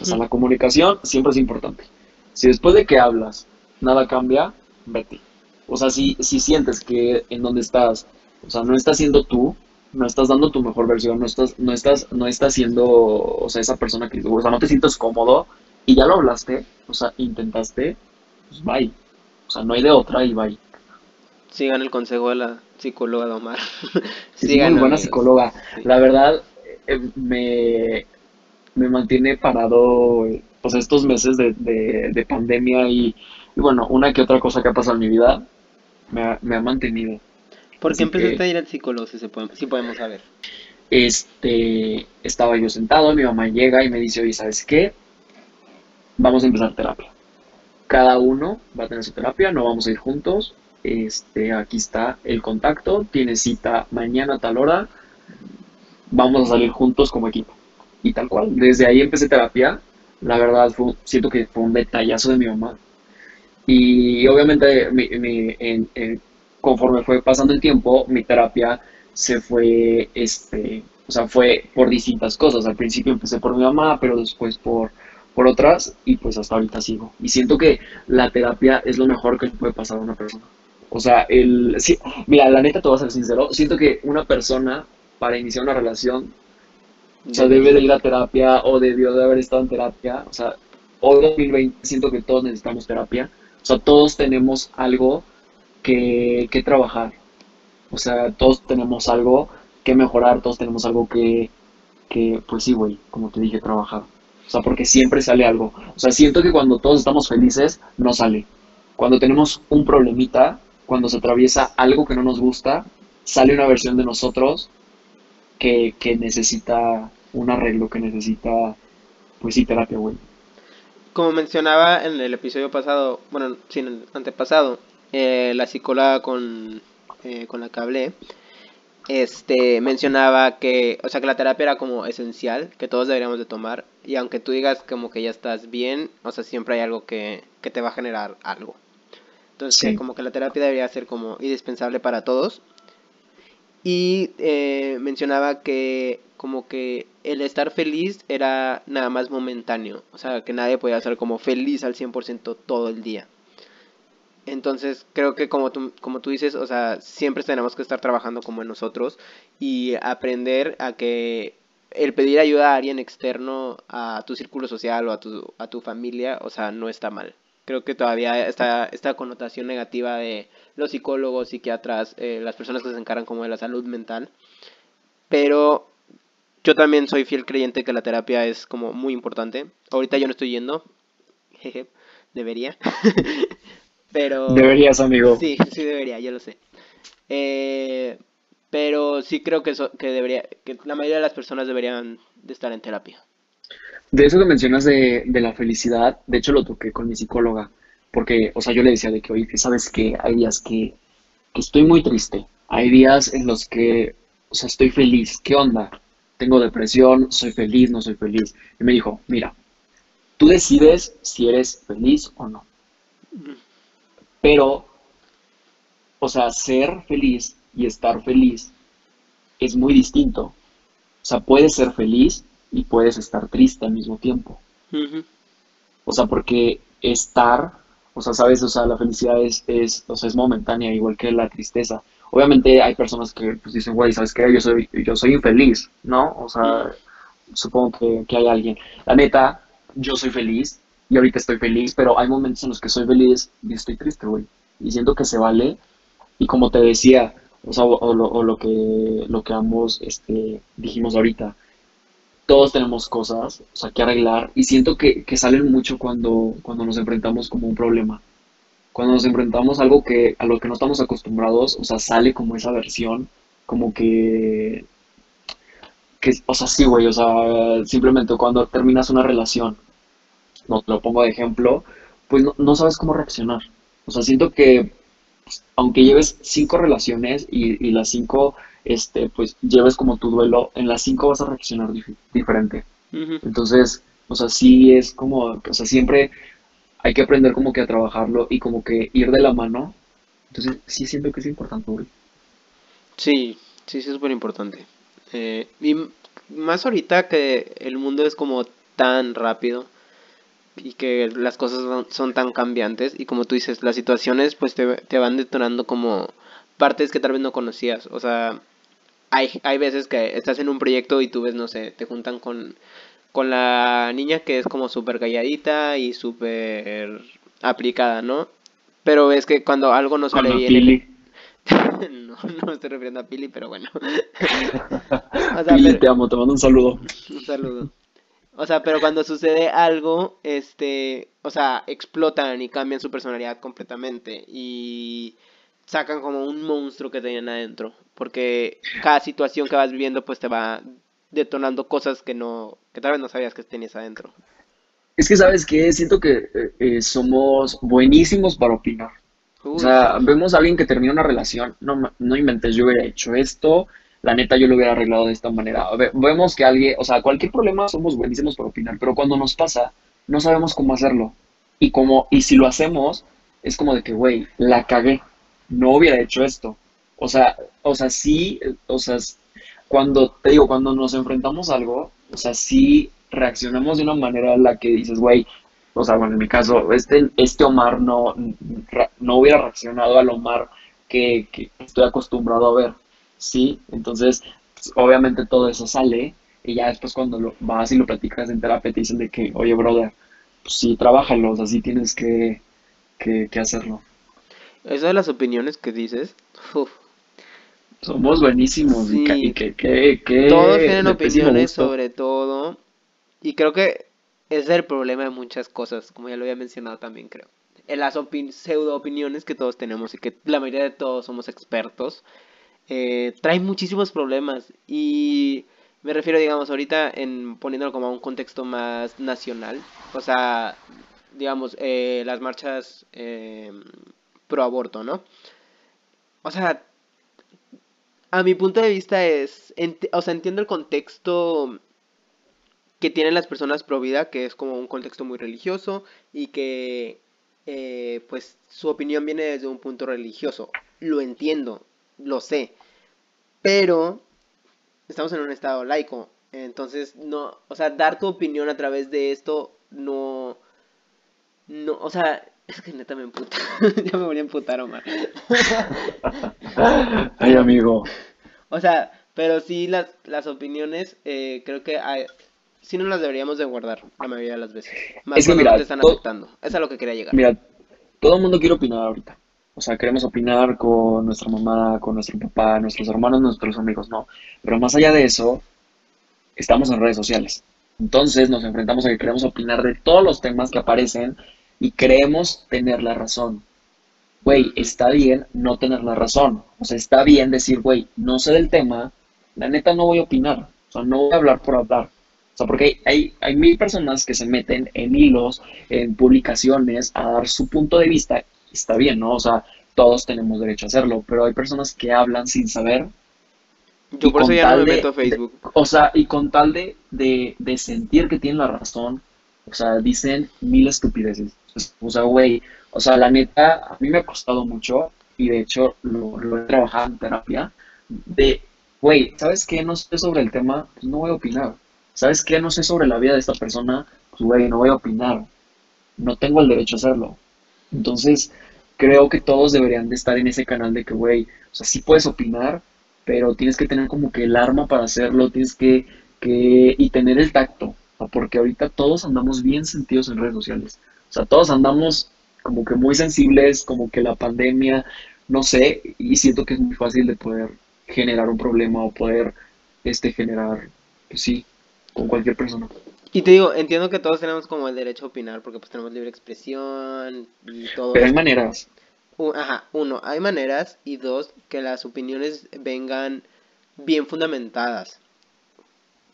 [SPEAKER 3] O sea, la comunicación siempre es importante. Si después de que hablas nada cambia, vete. O sea, si, si sientes que en donde estás, o sea, no estás siendo tú, no estás dando tu mejor versión, no estás, no estás, no estás siendo, o sea, esa persona que, o sea, no te sientes cómodo y ya lo hablaste, o sea, intentaste, pues bye. O sea, no hay de otra y bye.
[SPEAKER 2] Sigan el consejo de la psicóloga de Omar.
[SPEAKER 3] Es
[SPEAKER 2] Sigan,
[SPEAKER 3] muy buena
[SPEAKER 2] amigos.
[SPEAKER 3] psicóloga.
[SPEAKER 2] Sí.
[SPEAKER 3] La verdad, eh, me, me mantiene parado pues estos meses de, de, de pandemia y, y bueno, una que otra cosa que ha pasado en mi vida me ha, me ha mantenido.
[SPEAKER 2] ¿Por qué empezaste
[SPEAKER 3] que-
[SPEAKER 2] a ir al psicólogo si, se puede- si podemos saber?
[SPEAKER 3] Este, estaba yo sentado, mi mamá llega y me dice, oye, ¿sabes qué? Vamos a empezar terapia. Cada uno va a tener su terapia, no vamos a ir juntos. Este, aquí está el contacto, tiene cita mañana a tal hora, vamos a salir juntos como equipo. Y tal cual, desde ahí empecé terapia. La verdad, fue- siento que fue un detallazo de mi mamá. Y obviamente, mi- mi- en- conforme fue pasando el tiempo, mi terapia se fue, este, O sea, fue por distintas cosas. Al principio empecé por mi mamá, pero después por, por otras y pues hasta ahorita sigo. Y siento que la terapia es lo mejor que puede pasar a una persona. O sea, el, sí, mira, la neta te voy a ser sincero, siento que una persona para iniciar una relación, o sea, debe de ir a terapia o debió de haber estado en terapia. O sea, hoy 2020 siento que todos necesitamos terapia. O sea, todos tenemos algo que, que trabajar. O sea, todos tenemos algo que mejorar, todos tenemos algo que, que pues sí, güey, como te dije, trabajar. O sea, porque siempre sale algo. O sea, siento que cuando todos estamos felices, no sale. Cuando tenemos un problemita, cuando se atraviesa algo que no nos gusta, sale una versión de nosotros que, que necesita un arreglo, que necesita, pues sí, terapia, güey.
[SPEAKER 2] Como mencionaba en el episodio pasado, bueno, sí, en el antepasado, eh, la psicóloga con, eh, con la que hablé, este, mencionaba que, o sea, que la terapia era como esencial, que todos deberíamos de tomar, y aunque tú digas como que ya estás bien, o sea, siempre hay algo que, que te va a generar algo. Entonces,
[SPEAKER 3] Sí.
[SPEAKER 2] como que la terapia debería ser como indispensable para todos. Y eh, mencionaba que como que el estar feliz era nada más momentáneo, o sea, que nadie podía ser como feliz al 100% todo el día. Entonces, creo que como tú, como tú dices, o sea, siempre tenemos que estar trabajando como en nosotros y aprender a que el pedir ayuda a alguien externo a tu círculo social o a tu, a tu familia, o sea, no está mal. Creo que todavía está esta connotación negativa de los psicólogos, psiquiatras, eh, las personas que se encargan como de la salud mental. Pero yo también soy fiel creyente que la terapia es como muy importante. Ahorita yo no estoy yendo, jeje, debería. Pero
[SPEAKER 3] Deberías, amigo.
[SPEAKER 2] Sí, sí debería, yo lo sé. Eh, pero sí creo que, que debería, que la mayoría de las personas deberían de estar en terapia.
[SPEAKER 3] De eso que mencionas de, de la felicidad, de hecho lo toqué con mi psicóloga, porque, o sea, yo le decía de que, oye, sabes que hay días que, que estoy muy triste, hay días en los que, o sea, estoy feliz, ¿qué onda? Tengo depresión, soy feliz, no soy feliz. Y me dijo, mira, tú decides si eres feliz o no, pero, o sea, ser feliz y estar feliz es muy distinto. O sea, puedes ser feliz y puedes estar triste al mismo tiempo. O sea, porque estar, o sea, sabes, o sea, la felicidad es, es, o sea, es momentánea, igual que la tristeza. Obviamente hay personas que pues dicen, güey, ¿sabes qué? Yo soy, yo soy infeliz, ¿no? O sea, supongo que, que hay alguien. La neta, yo soy feliz y ahorita estoy feliz, pero hay momentos en los que soy feliz y estoy triste, güey. Y siento que se vale. Y como te decía, o sea, o, o lo, o lo que, lo que ambos este, dijimos ahorita, todos tenemos cosas, o sea, que arreglar y siento que, que salen mucho cuando, cuando nos enfrentamos como un problema. Cuando nos enfrentamos a algo que, a lo que no estamos acostumbrados, o sea, sale como esa versión, como que, que, o sea, sí, güey, o sea, simplemente cuando terminas una relación, no te lo pongo de ejemplo, pues no, no sabes cómo reaccionar. O sea, siento que pues, aunque lleves cinco relaciones y, y las cinco, este, pues lleves como tu duelo, en las cinco vas a reaccionar dif- diferente. Entonces, o sea, sí es como, o sea, siempre hay que aprender como que a trabajarlo y como que ir de la mano. Entonces, sí siento que es importante, güey.
[SPEAKER 2] Sí, sí, sí es súper importante. Eh, y más ahorita que el mundo es como tan rápido y que las cosas son tan cambiantes y como tú dices, las situaciones pues te, te van detonando como partes que tal vez no conocías. O sea, hay, hay veces que estás en un proyecto y tú ves, no sé, te juntan con, con la niña que es como súper calladita y súper aplicada, ¿no? Pero ves que cuando algo no sale bien... no, no me estoy refiriendo a Pili, pero bueno. O sea,
[SPEAKER 3] Pili,
[SPEAKER 2] pero-
[SPEAKER 3] te amo, te mando un saludo.
[SPEAKER 2] un saludo. O sea, pero cuando sucede algo, este, o sea, explotan y cambian su personalidad completamente y sacan como un monstruo que tenían adentro, porque cada situación que vas viviendo pues te va detonando cosas que no, que tal vez no sabías que tenías adentro.
[SPEAKER 3] Es que, ¿sabes qué? Siento que eh, eh, somos buenísimos para opinar. O sea, vemos a alguien que termina una relación, no, no inventes, yo hubiera hecho esto, la neta yo lo hubiera arreglado de esta manera. Ve- Vemos que alguien, o sea, cualquier problema somos buenísimos para opinar, pero cuando nos pasa, no sabemos cómo hacerlo. Y como, y si lo hacemos, es como de que, güey, la cagué, no hubiera hecho esto. O sea, o sea, sí, eh, o sea, cuando, te digo, cuando nos enfrentamos a algo, o sea, sí reaccionamos de una manera en la que dices, güey, o sea, bueno, en mi caso, este, este Omar no, no hubiera reaccionado al Omar que, que estoy acostumbrado a ver, ¿sí? Entonces, pues, obviamente todo eso sale y ya después cuando lo vas y lo platicas en terapia te dicen de que, oye, brother, pues sí, trabájalo, o sea, sí tienes que, que, que hacerlo.
[SPEAKER 2] Eso de las opiniones que dices, uf,
[SPEAKER 3] Somos buenísimos y, ca-
[SPEAKER 2] Sí.
[SPEAKER 3] y que, que, que
[SPEAKER 2] todos tienen opiniones sobre todo. Y creo que ese es el problema de muchas cosas, como ya lo había mencionado también, creo. En las opin- pseudo opiniones que todos tenemos y que la mayoría de todos somos expertos, eh, traen muchísimos problemas. Y me refiero, digamos, ahorita en poniéndolo como a un contexto más nacional. O sea, digamos, eh, las marchas eh, pro aborto, ¿no? O sea, a mi punto de vista es, o sea, entiendo el contexto que tienen las personas pro vida, que es como un contexto muy religioso y que, eh, pues, su opinión viene desde un punto religioso. Lo entiendo, lo sé, pero estamos en un estado laico, entonces no, o sea, dar tu opinión a través de esto no, no, o sea, es que neta me emputa, ya me voy a emputar, Omar.
[SPEAKER 3] Ay, amigo.
[SPEAKER 2] O sea, pero sí las, las opiniones eh, creo que hay, sí no las deberíamos de guardar la mayoría de las veces. Más
[SPEAKER 3] Es que mira,
[SPEAKER 2] no te están
[SPEAKER 3] to-
[SPEAKER 2] afectando. Es a lo que quería llegar.
[SPEAKER 3] Mira, todo el mundo quiere opinar ahorita. O sea, queremos opinar con nuestra mamá, con nuestro papá, nuestros hermanos, nuestros amigos, no. Pero más allá de eso, estamos en redes sociales. Entonces nos enfrentamos a que queremos opinar de todos los temas que aparecen y creemos tener la razón. Güey, está bien no tener la razón. O sea, está bien decir, güey, no sé del tema, la neta no voy a opinar. O sea, no voy a hablar por hablar. O sea, porque hay, hay mil personas que se meten en hilos, en publicaciones, a dar su punto de vista. Está bien, ¿no? O sea, todos tenemos derecho a hacerlo, pero hay personas que hablan sin saber
[SPEAKER 2] Yo por eso ya no me
[SPEAKER 3] de-
[SPEAKER 2] meto a Facebook.
[SPEAKER 3] o sea, y con tal de, de, de sentir que tienen la razón, o sea, dicen mil estupideces. O sea, güey, o sea, la neta, a mí me ha costado mucho, y de hecho lo, he trabajado en terapia, de, güey, ¿sabes qué? No sé sobre el tema, pues no voy a opinar. ¿Sabes qué? No sé sobre la vida de esta persona, pues güey, no voy a opinar. No tengo el derecho a hacerlo. Entonces, creo que todos deberían de estar en ese canal de que, güey, o sea, sí puedes opinar, pero tienes que tener como que el arma para hacerlo, tienes que, que, y tener el tacto, porque ahorita todos andamos bien sentidos en redes sociales, o sea, todos andamos como que muy sensibles, como que la pandemia, no sé, y siento que es muy fácil de poder generar un problema o poder, este, generar, pues sí, con cualquier persona.
[SPEAKER 2] Y te digo, entiendo que todos tenemos como el derecho a opinar porque pues tenemos libre expresión y todo
[SPEAKER 3] Pero hay maneras,
[SPEAKER 2] Ajá, uno, hay maneras y dos, que las opiniones vengan bien fundamentadas.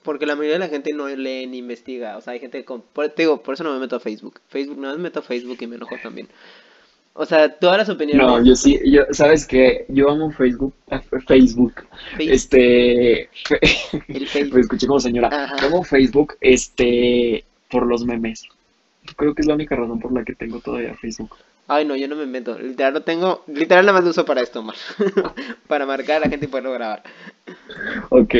[SPEAKER 2] Porque la mayoría de la gente no lee ni investiga. O sea, hay gente con... Por, te digo, por eso no me meto a Facebook. Facebook, no me meto a Facebook y me enojo también. O sea, todas las opiniones...
[SPEAKER 3] no, yo sí, yo, ¿sabes qué? Yo amo Facebook, Facebook,
[SPEAKER 2] Face-
[SPEAKER 3] este,
[SPEAKER 2] el
[SPEAKER 3] Me
[SPEAKER 2] Facebook.
[SPEAKER 3] escuché como señora.
[SPEAKER 2] Ajá.
[SPEAKER 3] Tengo Facebook, este, por los memes. Creo que es la única razón por la que tengo todavía Facebook.
[SPEAKER 2] Ay, no, yo no me meto. Literal lo tengo... Literal nada más lo uso para esto, Omar. para marcar a la gente y poderlo grabar.
[SPEAKER 3] Ok.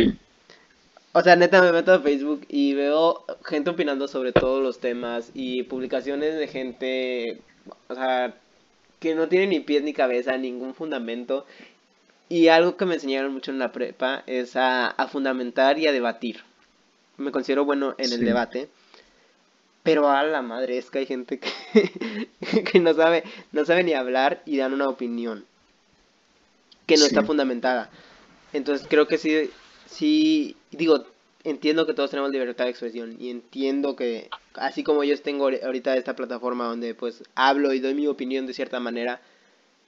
[SPEAKER 2] O sea, neta me meto a Facebook y veo gente opinando sobre todos los temas y publicaciones de gente, o sea, que no tiene ni pies ni cabeza, ningún fundamento. Y algo que me enseñaron mucho en la prepa es a, a fundamentar y a debatir. Me considero bueno en el debate. Pero a la madre es que hay gente que, que no sabe, no sabe ni hablar y dan una opinión que no
[SPEAKER 3] Sí.
[SPEAKER 2] está fundamentada. Entonces creo que sí, sí, digo, entiendo que todos tenemos libertad de expresión y entiendo que así como yo tengo ahori- ahorita esta plataforma donde pues hablo y doy mi opinión de cierta manera,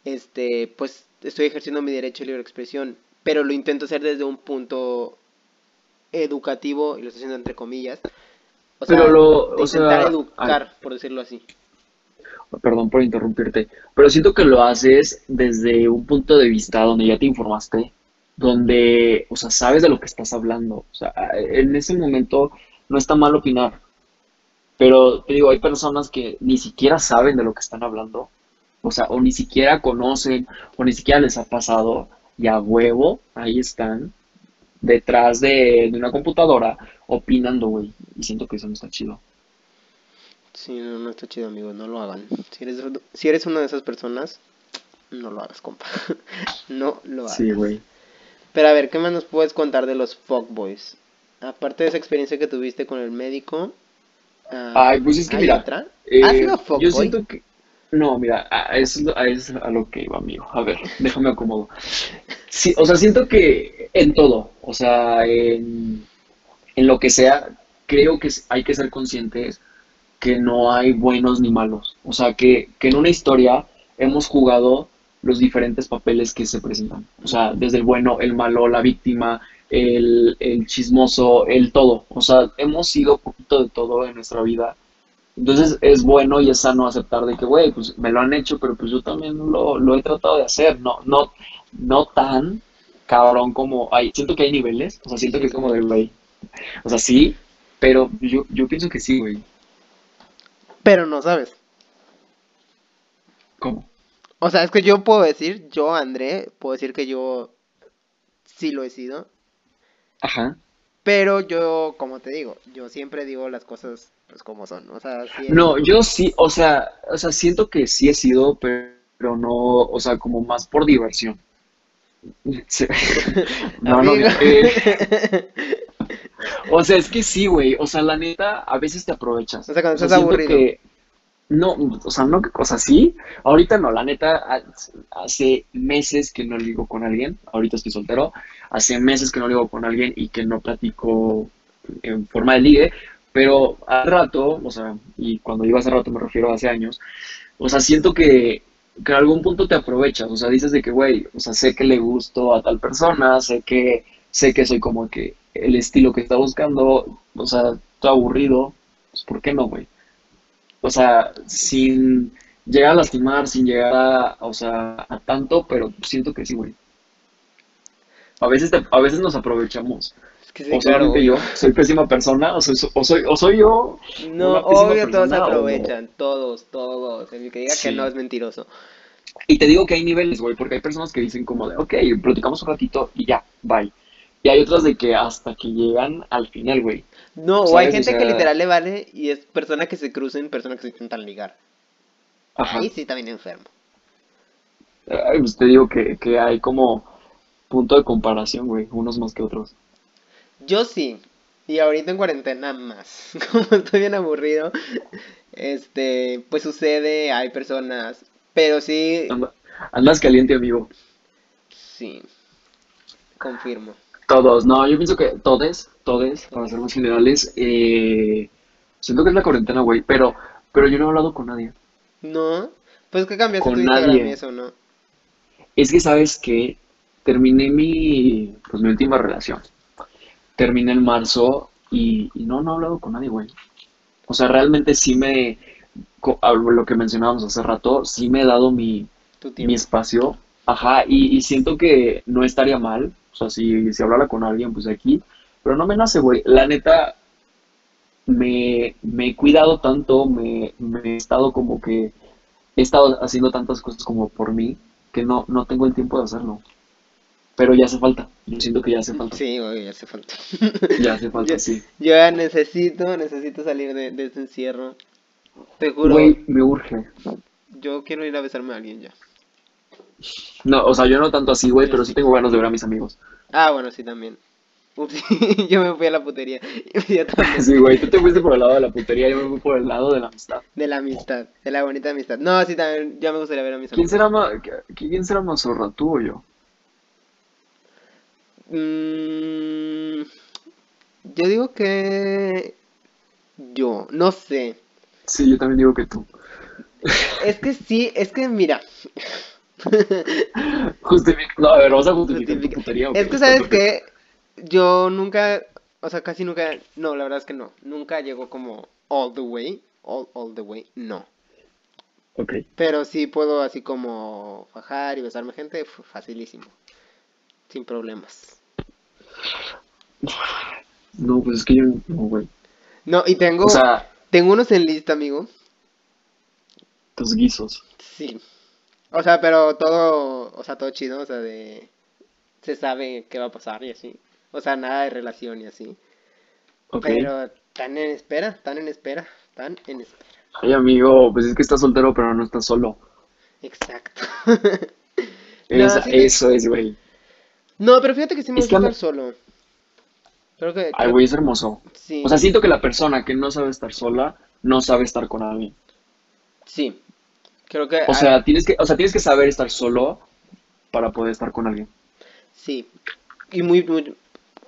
[SPEAKER 2] este, pues estoy ejerciendo mi derecho de libre expresión, pero lo intento hacer desde un punto educativo y lo estoy haciendo entre comillas. O
[SPEAKER 3] Pero
[SPEAKER 2] sea,
[SPEAKER 3] lo-
[SPEAKER 2] intentar educar, por decirlo así.
[SPEAKER 3] Perdón por interrumpirte. Pero siento que lo haces desde un punto de vista donde ya te informaste, donde, o sea, sabes de lo que estás hablando. O sea, en ese momento no está mal opinar. Pero te digo, hay personas que ni siquiera saben de lo que están hablando. O sea, o ni siquiera conocen, o ni siquiera les ha pasado. Y a huevo, ahí están detrás de, de una computadora opinando, güey. Y siento que eso no está chido.
[SPEAKER 2] Sí, no, no está chido, amigo, no lo hagan. Si eres, si eres una de esas personas, no lo hagas, compa. no lo hagas.
[SPEAKER 3] Sí, güey.
[SPEAKER 2] Pero a ver, ¿qué más nos puedes contar de los fuckboys? Aparte de esa experiencia que tuviste con el médico. ah,
[SPEAKER 3] Ay, pues es que
[SPEAKER 2] ¿hay
[SPEAKER 3] mira,
[SPEAKER 2] otra?
[SPEAKER 3] eh,
[SPEAKER 2] ¿Has sido
[SPEAKER 3] yo
[SPEAKER 2] fuckboy?
[SPEAKER 3] siento que... No, mira, a eso, a eso es a lo que iba, amigo. A ver, déjame acomodo. Sí, o sea, siento que en todo, o sea, en, en lo que sea, creo que hay que ser conscientes que no hay buenos ni malos. O sea, que, que en una historia hemos jugado los diferentes papeles que se presentan. O sea, desde el bueno, el malo, la víctima, el, el chismoso, el todo. O sea, hemos sido poquito de todo en nuestra vida. Entonces es bueno y es sano aceptar de que, güey, pues me lo han hecho, pero pues yo también lo, lo he tratado de hacer. No, no, no tan cabrón como hay. Siento que hay niveles. O sea, siento que es como de, güey. O sea, sí, pero yo, yo pienso que sí, güey.
[SPEAKER 2] Pero no sabes.
[SPEAKER 3] ¿Cómo?
[SPEAKER 2] O sea, es que yo puedo decir, yo, André, puedo decir que yo sí lo he sido.
[SPEAKER 3] Ajá.
[SPEAKER 2] Pero yo, como te digo, yo siempre digo las cosas pues como son. O sea, sí
[SPEAKER 3] No, yo sí, o sea, o sea, siento que sí he sido, pero no, o sea, como más por diversión. Sí. No, no, eh, o sea, es que sí, güey, o sea, la neta, a veces te aprovechas.
[SPEAKER 2] O sea, cuando
[SPEAKER 3] O sea,
[SPEAKER 2] estás aburrido.
[SPEAKER 3] que, no, o sea, no, o sea, sí, ahorita no, la neta, ha- hace meses que no ligo con alguien, ahorita estoy soltero, hace meses que no ligo con alguien y que no platico en forma de ligue, pero hace rato, o sea, y cuando digo hace rato me refiero a hace años, o sea, siento que, que algún punto te aprovechas, o sea, dices de que, güey, o sea, sé que le gusto a tal persona, sé que, sé que soy como que el estilo que está buscando, o sea, estoy aburrido, pues, ¿por qué no, güey? O sea, sin llegar a lastimar, sin llegar a, o sea, a tanto, pero siento que sí, güey. A veces, te- a veces nos aprovechamos.
[SPEAKER 2] Es que sí,
[SPEAKER 3] O
[SPEAKER 2] claro,
[SPEAKER 3] solamente yo soy pésima persona, o soy, o soy, o soy yo
[SPEAKER 2] No, obvio, todos
[SPEAKER 3] persona,
[SPEAKER 2] aprovechan, todos, todos. El que diga que no es mentiroso.
[SPEAKER 3] Y te digo que hay niveles, güey, porque hay personas que dicen como de, ok, platicamos un ratito y ya, bye. Y hay otras de que hasta que llegan al final, güey.
[SPEAKER 2] No, o hay gente que literal le vale y es persona que se crucen, persona que se intentan ligar.
[SPEAKER 3] Ajá.
[SPEAKER 2] Ahí sí también enfermo.
[SPEAKER 3] Ay, pues te digo que, que hay como punto de comparación, güey, unos más que otros.
[SPEAKER 2] Yo sí. Y ahorita en cuarentena más. Como estoy bien aburrido. Este, pues sucede, hay personas. Pero sí,
[SPEAKER 3] Anda- andas caliente, amigo.
[SPEAKER 2] sí. Confirmo.
[SPEAKER 3] Todos, no, yo pienso que todes, todes, para ser más generales, eh, siento que es la cuarentena, güey, pero, pero yo no he hablado con nadie.
[SPEAKER 2] ¿No? Pues que cambiaste
[SPEAKER 3] Con
[SPEAKER 2] tu Instagram
[SPEAKER 3] nadie.
[SPEAKER 2] y eso, ¿no?
[SPEAKER 3] Es que sabes que terminé mi, pues, mi última relación. Terminé en marzo y, y no, no he hablado con nadie, güey. O sea, realmente sí me, lo que mencionábamos hace rato, sí me he dado mi, mi espacio. Ajá, y, y siento que no estaría mal. O sea, si, si hablara con alguien, pues aquí. Pero no me nace, güey. La neta, me, me he cuidado tanto, me, me he estado como que, he estado haciendo tantas cosas como por mí, que no, no tengo el tiempo de hacerlo. Pero ya hace falta. Yo siento que ya hace falta.
[SPEAKER 2] Sí, oye, hace falta.
[SPEAKER 3] Ya hace falta,
[SPEAKER 2] Ya-
[SPEAKER 3] sí.
[SPEAKER 2] Yo ya necesito, necesito salir de, de este encierro. Te juro,
[SPEAKER 3] Güey, me urge.
[SPEAKER 2] yo quiero ir a besarme a alguien ya.
[SPEAKER 3] No, o sea, yo no tanto así, güey, pero sí tengo ganas de ver a mis amigos.
[SPEAKER 2] Ah, bueno, sí, también. Ups, yo me fui a la putería.
[SPEAKER 3] Sí, güey, tú te fuiste por el lado de la putería, yo me fui por el lado de la amistad.
[SPEAKER 2] De la amistad, de la bonita amistad. No, sí, también, ya me gustaría ver a mis
[SPEAKER 3] ¿Quién
[SPEAKER 2] amigos.
[SPEAKER 3] será más, quién será más zorra, tú o yo?
[SPEAKER 2] Mm, yo digo que yo, no sé.
[SPEAKER 3] Sí, yo también digo que tú.
[SPEAKER 2] Es que sí, es que mira.
[SPEAKER 3] Justifica. No, a ver, vamos a justificar tu
[SPEAKER 2] Justifica-
[SPEAKER 3] putería. ¿o
[SPEAKER 2] Es
[SPEAKER 3] qué?
[SPEAKER 2] que sabes que yo nunca, o sea, casi nunca, no, la verdad es que no, nunca llego como all the way, all, all the way, no.
[SPEAKER 3] Ok.
[SPEAKER 2] Pero sí puedo así como fajar y besarme gente, facilísimo, sin problemas.
[SPEAKER 3] No, pues es que yo no, güey.
[SPEAKER 2] No, y tengo,
[SPEAKER 3] O sea,
[SPEAKER 2] tengo unos en lista, amigo.
[SPEAKER 3] tus guisos.
[SPEAKER 2] Sí. O sea, pero todo, o sea, todo chido, o sea, de... Se sabe qué va a pasar y así. O sea, nada de relación y así.
[SPEAKER 3] Ok.
[SPEAKER 2] Pero están en espera, están en espera, están en espera.
[SPEAKER 3] Ay, amigo, pues es que estás soltero, pero no estás solo.
[SPEAKER 2] Exacto.
[SPEAKER 3] Es-
[SPEAKER 2] sí te-
[SPEAKER 3] eso es, güey.
[SPEAKER 2] No, pero fíjate que sí me gusta estar solo. Creo que,
[SPEAKER 3] Ay, güey, es hermoso.
[SPEAKER 2] sí,
[SPEAKER 3] O sea, siento que la persona que no sabe estar sola, no sabe estar con alguien.
[SPEAKER 2] sí. Creo que
[SPEAKER 3] O
[SPEAKER 2] hay-
[SPEAKER 3] sea, tienes que, o sea, tienes que saber estar solo para poder estar con alguien.
[SPEAKER 2] Sí, y muy, muy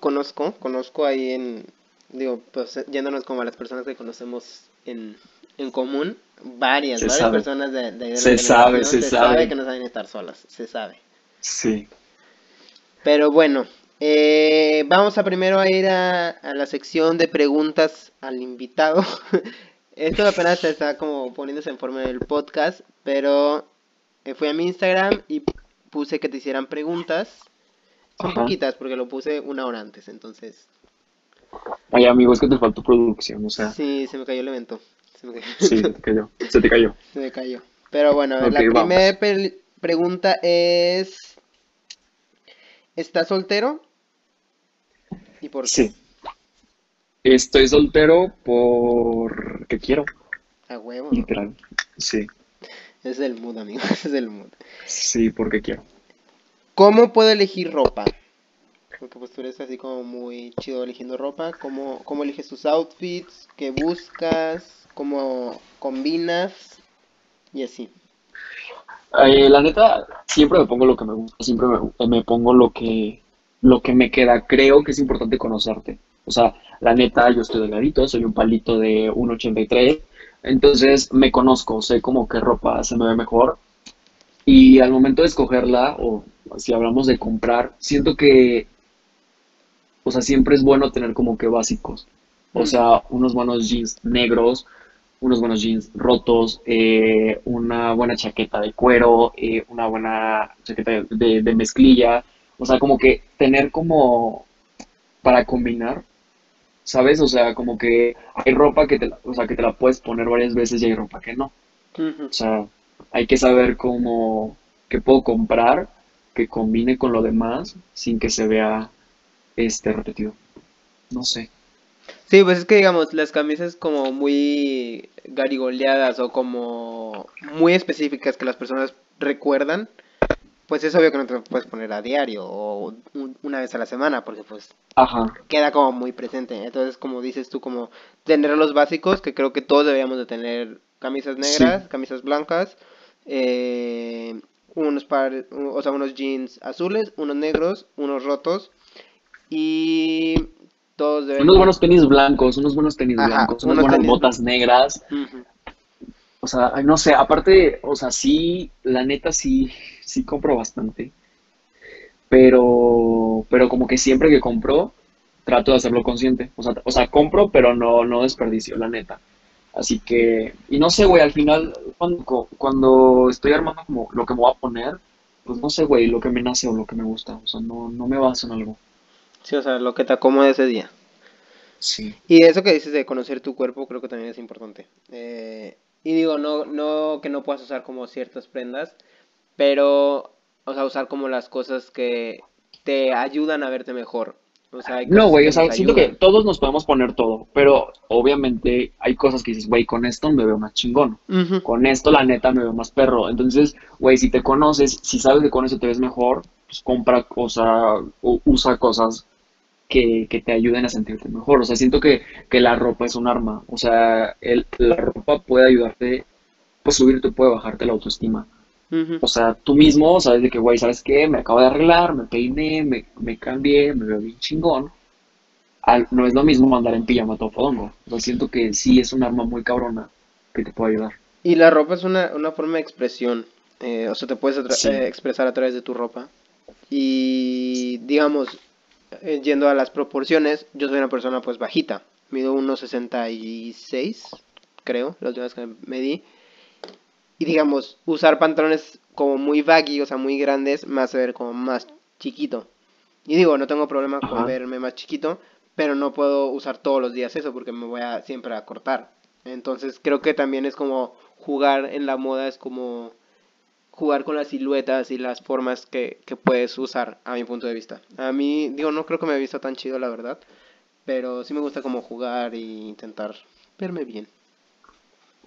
[SPEAKER 2] conozco, conozco ahí en, digo, pues yéndonos como a las personas que conocemos en, en común, varias,
[SPEAKER 3] Se
[SPEAKER 2] varias
[SPEAKER 3] sabe.
[SPEAKER 2] personas de, de, de la
[SPEAKER 3] Se sabe,
[SPEAKER 2] generación,
[SPEAKER 3] se sabe.
[SPEAKER 2] que no saben estar solas, se sabe.
[SPEAKER 3] Sí.
[SPEAKER 2] Pero bueno, eh, vamos a primero a ir a, a la sección de preguntas al invitado. Esto apenas está como poniéndose en forma del podcast, pero eh, fui a mi Instagram y puse que te hicieran preguntas. Son
[SPEAKER 3] Ajá.
[SPEAKER 2] poquitas porque lo puse una hora antes, entonces
[SPEAKER 3] Ay, amigo, es que te faltó producción, o sea,
[SPEAKER 2] sí, se me cayó el evento. Se me cayó.
[SPEAKER 3] sí, se te cayó. Se te cayó.
[SPEAKER 2] Se me cayó. Pero bueno, a ver, la primera pregunta es... ¿Estás soltero? ¿Y por qué?
[SPEAKER 3] Sí. Estoy soltero porque quiero,
[SPEAKER 2] A huevo.
[SPEAKER 3] literal. Sí,
[SPEAKER 2] es el mood, amigo. Es el mood.
[SPEAKER 3] sí, porque quiero.
[SPEAKER 2] ¿Cómo puedo elegir ropa? Porque pues tú eres así como muy chido eligiendo ropa. ¿Cómo, cómo eliges tus outfits? ¿Qué buscas? ¿Cómo combinas? Y así.
[SPEAKER 3] Eh, la neta, siempre me pongo lo que me gusta, siempre me, me pongo lo que, lo que me queda. Creo que es importante conocerte. O sea, la neta, yo estoy delgadito, soy un palito de 1,83, entonces me conozco, sé como qué ropa se me ve mejor. Y al momento de escogerla, o si hablamos de comprar, siento que, o sea, siempre es bueno tener como que básicos. O
[SPEAKER 2] Mm.
[SPEAKER 3] sea, unos buenos jeans negros, unos buenos jeans rotos, eh, una buena chaqueta de cuero, eh, una buena chaqueta de, de- de mezclilla. O sea, como que tener como para combinar, ¿sabes? O sea, como que hay ropa que te, la- o sea, que te la puedes poner varias veces y hay ropa que no. O sea, hay que saber cómo, qué puedo comprar que combine con lo demás sin que se vea este repetido. No sé.
[SPEAKER 2] Sí, pues es que digamos, las camisas como muy garigoleadas o como muy específicas que las personas recuerdan, pues es obvio que no te lo puedes poner a diario o un- una vez a la semana, porque pues
[SPEAKER 3] Ajá.
[SPEAKER 2] queda como muy presente. Entonces, como dices tú, como tener los básicos, que creo que todos deberíamos de tener camisas negras, camisas blancas, eh, unos par, o sea, unos jeans azules, unos negros, unos rotos y todos deben
[SPEAKER 3] Unos buenos tenis blancos, unos buenos tenis
[SPEAKER 2] Ajá,
[SPEAKER 3] blancos, unas
[SPEAKER 2] unos
[SPEAKER 3] buenas
[SPEAKER 2] tenis-
[SPEAKER 3] botas negras. O sea, no sé, aparte, o sea, sí, la neta sí, sí compro bastante. Pero, pero como que siempre que compro, trato de hacerlo consciente. O sea, o sea, compro, pero no, no desperdicio, la neta. Así que, y no sé, güey, al final, cuando, cuando estoy armando como lo que me voy a poner, pues no sé, güey, lo que me nace o lo que me gusta. O sea, no, no me baso en algo.
[SPEAKER 2] Sí, o sea, lo que te acomode ese día.
[SPEAKER 3] Sí.
[SPEAKER 2] Y eso que dices de conocer tu cuerpo, creo que también es importante. Eh, y digo, no, no que no puedas usar como ciertas prendas, pero, o sea, usar como las cosas que te ayudan a verte mejor. O sea,
[SPEAKER 3] No, güey, o sea, siento que todos nos podemos poner todo, pero obviamente hay cosas que dices, güey, con esto me veo más chingón. Con esto, la neta, me veo más perro. Entonces, güey, si te conoces, si sabes que con eso te ves mejor, pues compra o usa cosas que, que te ayuden a sentirte mejor. O sea, siento que, que la ropa es un arma. O sea, el, la ropa puede ayudarte, pues subirte, puede bajarte la autoestima. O sea, tú mismo sabes de que, güey, ¿sabes qué? Me acabo de arreglar, me peiné, me, me cambié, me veo bien chingón. Al- no es lo mismo andar en pijama todo fodongo. O sea, siento que sí es un arma muy cabrona que te puede ayudar.
[SPEAKER 2] Y la ropa es una, una forma de expresión. eh, o sea, te puedes
[SPEAKER 3] Sí.
[SPEAKER 2] eh, expresar a través de tu ropa. Y digamos, eh, yendo a las proporciones, yo soy una persona pues bajita. Mido 1,66, creo, la última vez que me di. Y digamos, usar pantalones como muy baggy, o sea, muy grandes, me hace ver como más chiquito. Y digo, no tengo problema con
[SPEAKER 3] Ajá.
[SPEAKER 2] verme más chiquito, pero no puedo usar todos los días eso porque me voy a siempre a cortar. Entonces creo que también es como jugar en la moda, es como jugar con las siluetas y las formas que, que puedes usar, a mi punto de vista. A mí, digo, no creo que me he visto tan chido, la verdad, pero sí me gusta como jugar e intentar verme bien.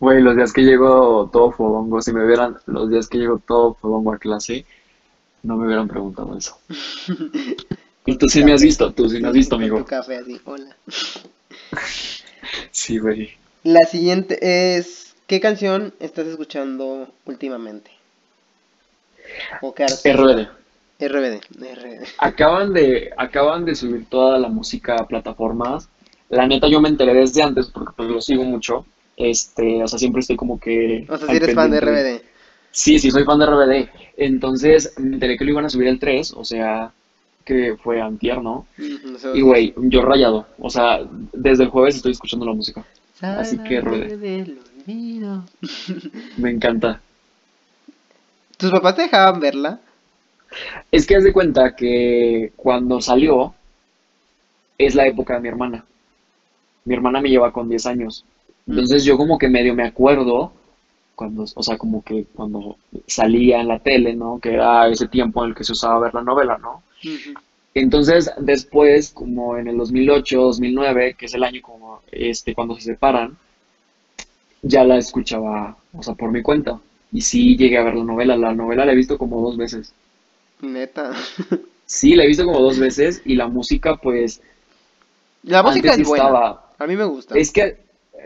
[SPEAKER 3] Güey, los días que llego todo fodongo, si me vieran los días que llego todo fodongo a clase, no me hubieran preguntado eso. Y tú sí me has visto, tú sí me has visto, amigo.
[SPEAKER 2] tu café así, hola.
[SPEAKER 3] Sí, güey.
[SPEAKER 2] La siguiente es, ¿qué canción estás escuchando últimamente?
[SPEAKER 3] RBD.
[SPEAKER 2] RBD. RBD.
[SPEAKER 3] Acaban de, acaban de subir toda la música a plataformas. La neta, yo me enteré desde antes porque pues lo sigo mucho. Este, o sea, siempre estoy como que
[SPEAKER 2] O sea, si eres fan de RBD.
[SPEAKER 3] Sí, sí, soy fan de RBD. Entonces, me enteré que lo iban a subir el 3, o sea, que fue antier, ¿no? Y güey, yo rayado. O sea, desde el jueves estoy escuchando la música. Así que RBD. Me encanta.
[SPEAKER 2] ¿Tus papás te dejaban verla?
[SPEAKER 3] Es que haz de cuenta que cuando salió es la época de mi hermana. Mi hermana me lleva con 10 años. Entonces yo como que medio me acuerdo cuando, o sea, como que cuando salía en la tele, ¿no? Que era ese tiempo en el que se usaba ver la novela, ¿no? Entonces, después, como en el 2008, 2009, que es el año como este cuando se separan, ya la escuchaba, o sea, por mi cuenta. Y sí llegué a ver la novela. La novela la he visto como dos veces.
[SPEAKER 2] Neta.
[SPEAKER 3] Sí, la he visto como dos veces y la música, pues,
[SPEAKER 2] La música es buena.
[SPEAKER 3] estaba.
[SPEAKER 2] A mí me gusta.
[SPEAKER 3] Es que,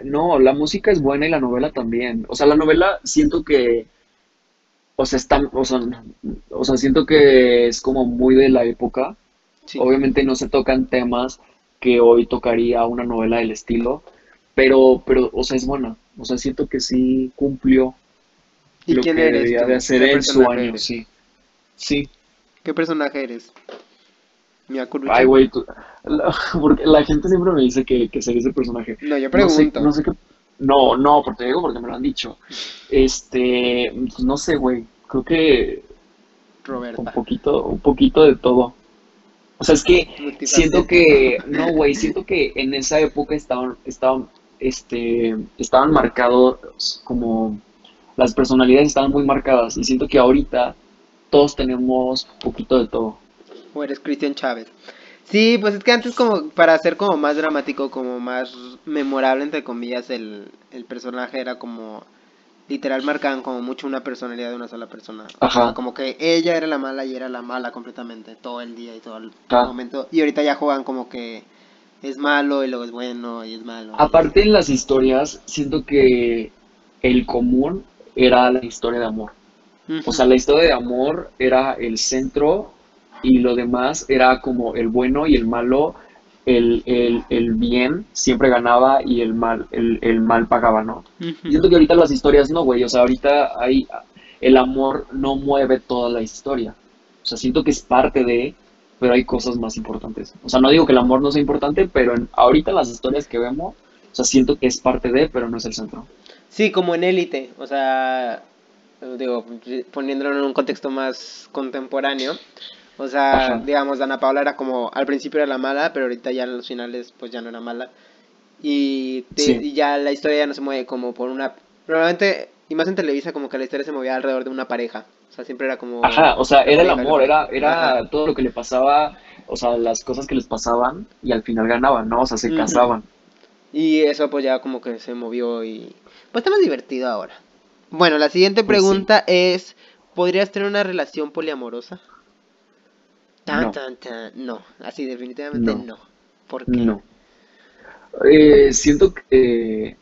[SPEAKER 3] no, la música es buena y la novela también. O sea, la novela siento que, o sea, está, o sea, o sea, siento que es como muy de la época.
[SPEAKER 2] Sí.
[SPEAKER 3] Obviamente no se tocan temas que hoy tocaría una novela del estilo, pero, pero, o sea, es buena. O sea, siento que sí cumplió
[SPEAKER 2] ¿Y
[SPEAKER 3] lo
[SPEAKER 2] quién
[SPEAKER 3] que
[SPEAKER 2] eres tú?
[SPEAKER 3] de hacer
[SPEAKER 2] ¿Qué
[SPEAKER 3] en su
[SPEAKER 2] personaje
[SPEAKER 3] año,
[SPEAKER 2] eres?
[SPEAKER 3] sí. Sí.
[SPEAKER 2] ¿Qué personaje eres?
[SPEAKER 3] Ay, güey, tú- la, porque la gente siempre me dice que, que seré ese personaje.
[SPEAKER 2] No, yo
[SPEAKER 3] No sé,
[SPEAKER 2] pregunto.
[SPEAKER 3] no sé qué. No, no, porque te digo porque me lo han dicho. Este, pues no sé, güey. Creo que un
[SPEAKER 2] Roberta.
[SPEAKER 3] poquito, un poquito de todo. O sea, es que siento que, no, güey, siento que en esa época estaban, estaban, este, estaban marcados como las personalidades estaban muy marcadas y siento que ahorita todos tenemos un poquito de todo.
[SPEAKER 2] O eres Cristian Chávez. Sí, pues es que antes como para hacer como más dramático, como más memorable entre comillas el, el personaje era como literal marcaban como mucho una personalidad de una sola persona. O
[SPEAKER 3] Ajá.
[SPEAKER 2] sea, como que ella era la mala y era la mala completamente todo el día y todo el
[SPEAKER 3] Ah.
[SPEAKER 2] momento. Y ahorita ya juegan como que es malo y luego es bueno y es malo.
[SPEAKER 3] Aparte en las historias, siento que el común era la historia de amor.
[SPEAKER 2] Ujú.
[SPEAKER 3] O sea, la historia de amor era el centro y lo demás era como el bueno y el malo, el, el, el bien siempre ganaba y el mal, el, el mal pagaba, ¿no?
[SPEAKER 2] Ujú.
[SPEAKER 3] Y siento que ahorita las historias no, güey, o sea, ahorita hay, el amor no mueve toda la historia. O sea, siento que es parte de, pero hay cosas más importantes. O sea, no digo que el amor no sea importante, pero en, ahorita las historias que vemos, o sea, siento que es parte de, pero no es el centro.
[SPEAKER 2] Sí, como en élite, o sea, digo, poniéndolo en un contexto más contemporáneo, o sea,
[SPEAKER 3] Ajá.
[SPEAKER 2] digamos, Dana Paula era como, al principio era la mala, pero ahorita ya en los finales pues ya no era mala, y, te-
[SPEAKER 3] Sí.
[SPEAKER 2] y ya la historia ya no se mueve como por una, probablemente, y más en Televisa como que la historia se movía alrededor de una pareja, o sea, siempre era como...
[SPEAKER 3] Ajá, o sea, era el amor, era, era
[SPEAKER 2] Ajá.
[SPEAKER 3] todo lo que le pasaba, o sea, las cosas que les pasaban y al final ganaban, ¿no? O sea, se casaban.
[SPEAKER 2] Y eso pues ya como que se movió y... Pues está más divertido ahora. Bueno, la siguiente
[SPEAKER 3] Pues sí.
[SPEAKER 2] pregunta es, ¿podrías tener una relación poliamorosa? Tan,
[SPEAKER 3] No.
[SPEAKER 2] tan, tan. No, así definitivamente
[SPEAKER 3] No.
[SPEAKER 2] no. ¿Por qué?
[SPEAKER 3] No. Eh, siento que...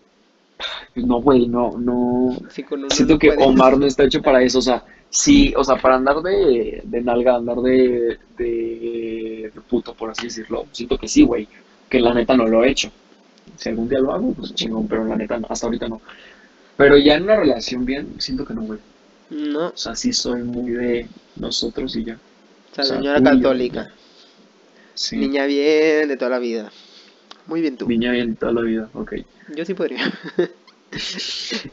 [SPEAKER 3] No, güey, no, no...
[SPEAKER 2] Sí,
[SPEAKER 3] Siento
[SPEAKER 2] no
[SPEAKER 3] que
[SPEAKER 2] puedes.
[SPEAKER 3] Omar no está hecho para eso, o sea, sí, o sea, para andar de, de nalga, andar de, de, de puto, por así decirlo, siento que sí, güey, que la neta no lo he hecho. Si algún día lo hago, pues chingón, pero la neta no, hasta ahorita no. Pero ya en una relación bien, siento que no, güey.
[SPEAKER 2] No,
[SPEAKER 3] O sea, sí soy muy de nosotros y ya.
[SPEAKER 2] o sea,
[SPEAKER 3] o sea,
[SPEAKER 2] señora católica.
[SPEAKER 3] Sí.
[SPEAKER 2] Niña bien de toda la vida. Muy bien tú.
[SPEAKER 3] Niña bien toda la vida, ok.
[SPEAKER 2] Yo sí podría.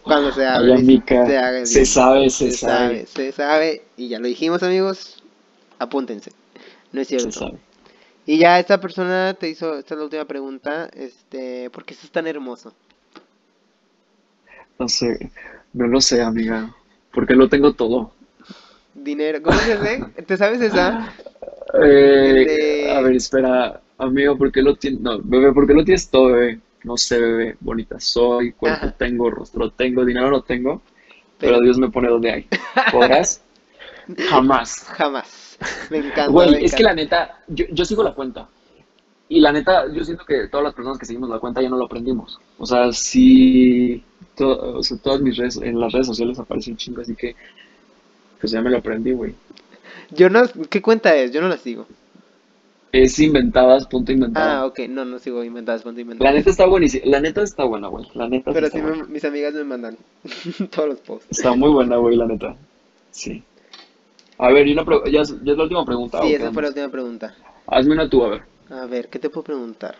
[SPEAKER 2] Cuando se
[SPEAKER 3] amiga,
[SPEAKER 2] se haga
[SPEAKER 3] se sabe, se
[SPEAKER 2] se
[SPEAKER 3] sabe.
[SPEAKER 2] sabe, se sabe. Y ya lo dijimos, amigos. Apúntense. No es cierto.
[SPEAKER 3] Se sabe.
[SPEAKER 2] Y ya esta persona te hizo, esta es la última pregunta, este, ¿por qué estás tan hermoso?
[SPEAKER 3] No sé, no lo sé, amiga, porque lo tengo todo.
[SPEAKER 2] dinero. ¿Cómo se hace? ¿Te sabes esa?
[SPEAKER 3] Eh,
[SPEAKER 2] de-
[SPEAKER 3] A ver, espera, amigo, ¿por qué lo tienes? No, bebé, ¿por qué lo tienes todo, bebé? No sé, bebé, bonita soy, cuerpo
[SPEAKER 2] Ajá.
[SPEAKER 3] tengo, rostro tengo, dinero no tengo,
[SPEAKER 2] Pero-
[SPEAKER 3] pero Dios me pone donde hay. ¿Podrás? Jamás.
[SPEAKER 2] Jamás. Me encanta. me
[SPEAKER 3] Güey, es que la neta, yo, yo sigo la cuenta. Y la neta, yo siento que todas las personas que seguimos la cuenta ya no lo aprendimos. O sea, sí, to- o sea, todas mis redes, en las redes sociales aparece un chingo, así que, pues ya me lo aprendí, güey.
[SPEAKER 2] Yo no. ¿Qué cuenta es? Yo no la sigo.
[SPEAKER 3] Es inventadas, punto
[SPEAKER 2] Ah,
[SPEAKER 3] inventado.
[SPEAKER 2] ok. No, no sigo inventadas, ponte
[SPEAKER 3] La
[SPEAKER 2] inventadas.
[SPEAKER 3] neta está buenísima, la neta está buena, güey. La neta
[SPEAKER 2] Pero sí, me- mis amigas me mandan todos los posts.
[SPEAKER 3] Está muy buena, güey, la neta. Sí. A ver, y una pre- ya, es, ya es la última pregunta. ¿o
[SPEAKER 2] Sí, esa fue la última pregunta.
[SPEAKER 3] Hazme una tú, a ver.
[SPEAKER 2] A ver, ¿qué te puedo preguntar?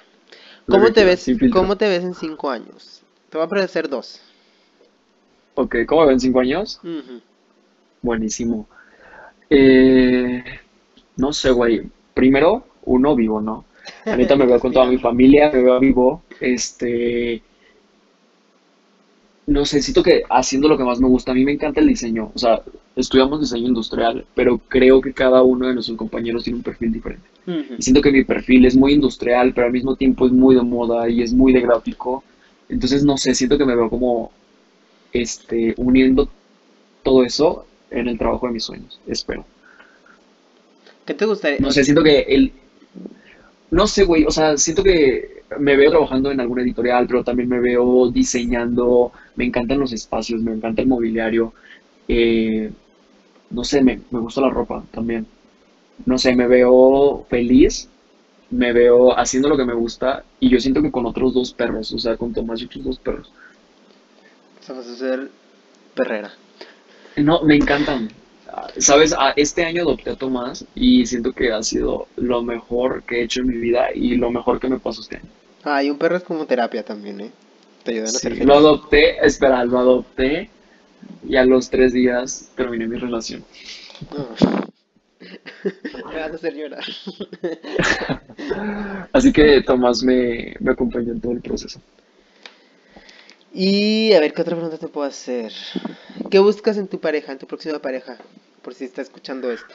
[SPEAKER 2] ¿Cómo te ves, cómo te ves en cinco años? Te voy a parecer dos.
[SPEAKER 3] Ok, ¿cómo ven? ¿Cinco años? Buenísimo. Eh, no sé, güey. Primero, uno vivo, ¿no? Ahorita me veo con toda mi familia, me veo vivo. Este. No sé, siento que haciendo lo que más me gusta, a mí me encanta el diseño. O sea, estudiamos diseño industrial, pero creo que cada uno de nuestros compañeros tiene un perfil diferente. Y siento que mi perfil es muy industrial, pero al mismo tiempo es muy de moda y es muy de gráfico. Entonces, no sé, siento que me veo como este, uniendo todo eso en el trabajo de mis sueños, espero.
[SPEAKER 2] ¿Qué te gustaría?
[SPEAKER 3] No sé, siento que el... No sé, güey, o sea, siento que me veo trabajando en alguna editorial, pero también me veo diseñando, me encantan los espacios, me encanta el mobiliario, eh, no sé, me, me gusta la ropa también. No sé, me veo feliz, me veo haciendo lo que me gusta y yo siento que con otros dos perros, o sea, con Tomás y otros dos perros.
[SPEAKER 2] O sea, vas a ser perrera.
[SPEAKER 3] No, me encantan. Sabes, este año adopté a Tomás y siento que ha sido lo mejor que he hecho en mi vida y lo mejor que me pasó este año.
[SPEAKER 2] Ah, y un perro es como terapia también, ¿eh? Te ayudan a ser
[SPEAKER 3] lo adopté, espera, lo adopté y a los tres días terminé mi relación.
[SPEAKER 2] Me vas a hacer llorar.
[SPEAKER 3] Así que Tomás me, me acompañó en todo el proceso.
[SPEAKER 2] Y a ver, ¿qué otra pregunta te puedo hacer? ¿Qué buscas en tu pareja, en tu próxima pareja? Por si está escuchando esto.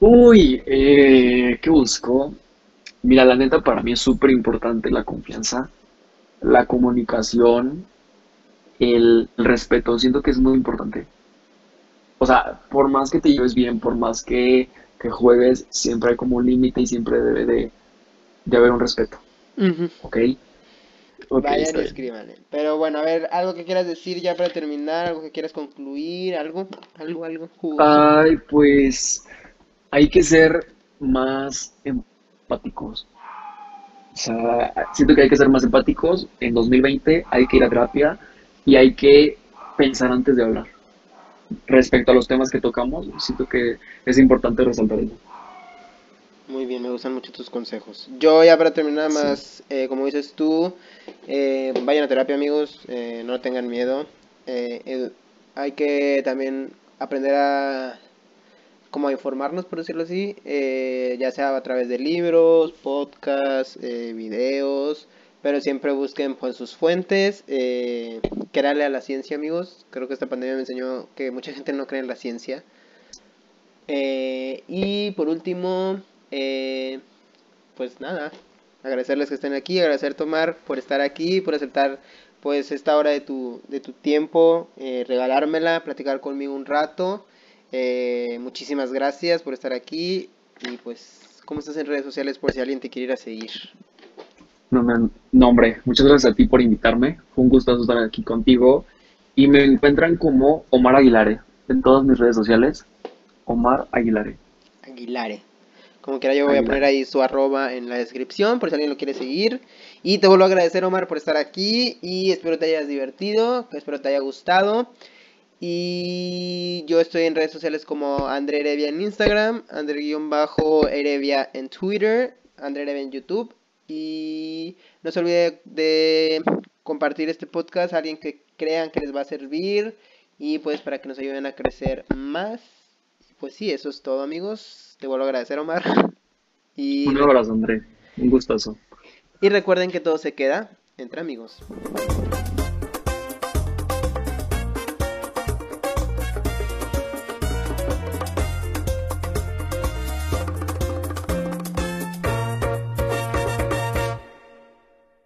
[SPEAKER 3] Uy, eh, ¿qué busco? Mira, la neta para mí es súper importante la confianza, la comunicación, el, respeto. Siento que es muy importante. O sea, por más que te lleves bien, por más que, que juegues, siempre hay como un límite y siempre debe de, de haber un respeto, ¿ok? Ok,
[SPEAKER 2] Vayan y escríbanle. Pero bueno, a ver, algo que quieras decir ya para terminar, algo que quieras concluir, algo, algo, algo. jugoso.
[SPEAKER 3] Ay, pues hay que ser más empáticos. O sea, siento que hay que ser más empáticos. En 2020 hay que ir a terapia y hay que pensar antes de hablar. Respecto a los temas que tocamos, siento que es importante resaltar eso.
[SPEAKER 2] Muy bien, me gustan mucho tus consejos. Yo ya para terminar
[SPEAKER 3] Sí.
[SPEAKER 2] más, eh, como dices tú, eh, vayan a terapia amigos, eh, no tengan miedo. Eh, hay que también aprender a como a informarnos, por decirlo así, eh, ya sea a través de libros, podcasts, eh, videos, pero siempre busquen pues sus fuentes, eh, créanle a la ciencia amigos. Creo que esta pandemia me enseñó que mucha gente no cree en la ciencia. Eh, y por último, eh, pues nada, agradecerles que estén aquí, agradecer Tomar por estar aquí, por aceptar pues esta hora de tu, de tu tiempo, eh, regalármela, platicar conmigo un rato. Eh, muchísimas gracias por estar aquí y pues, ¿cómo estás en redes sociales por si alguien te quiere ir a seguir?
[SPEAKER 3] No, me- no, hombre, muchas gracias a ti por invitarme. Fue un gusto estar aquí contigo. Y me encuentran como Omar Aguilare en todas mis redes sociales. Omar Aguilare.
[SPEAKER 2] Aguilare. Como quiera yo voy a poner ahí su arroba en la descripción por si alguien lo quiere seguir. Y te vuelvo a agradecer Omar por estar aquí y espero te hayas divertido, espero te haya gustado. Y yo estoy en redes sociales como André Erevia en Instagram, André-Erevia en Twitter, André Erevia en YouTube. Y no se olvide de compartir este podcast a alguien que crean que les va a servir y pues para que nos ayuden a crecer más. Pues sí, eso es todo amigos. Te vuelvo a agradecer Omar. Y,
[SPEAKER 3] Un abrazo, André. Un gustazo.
[SPEAKER 2] y recuerden que todo se queda entre amigos.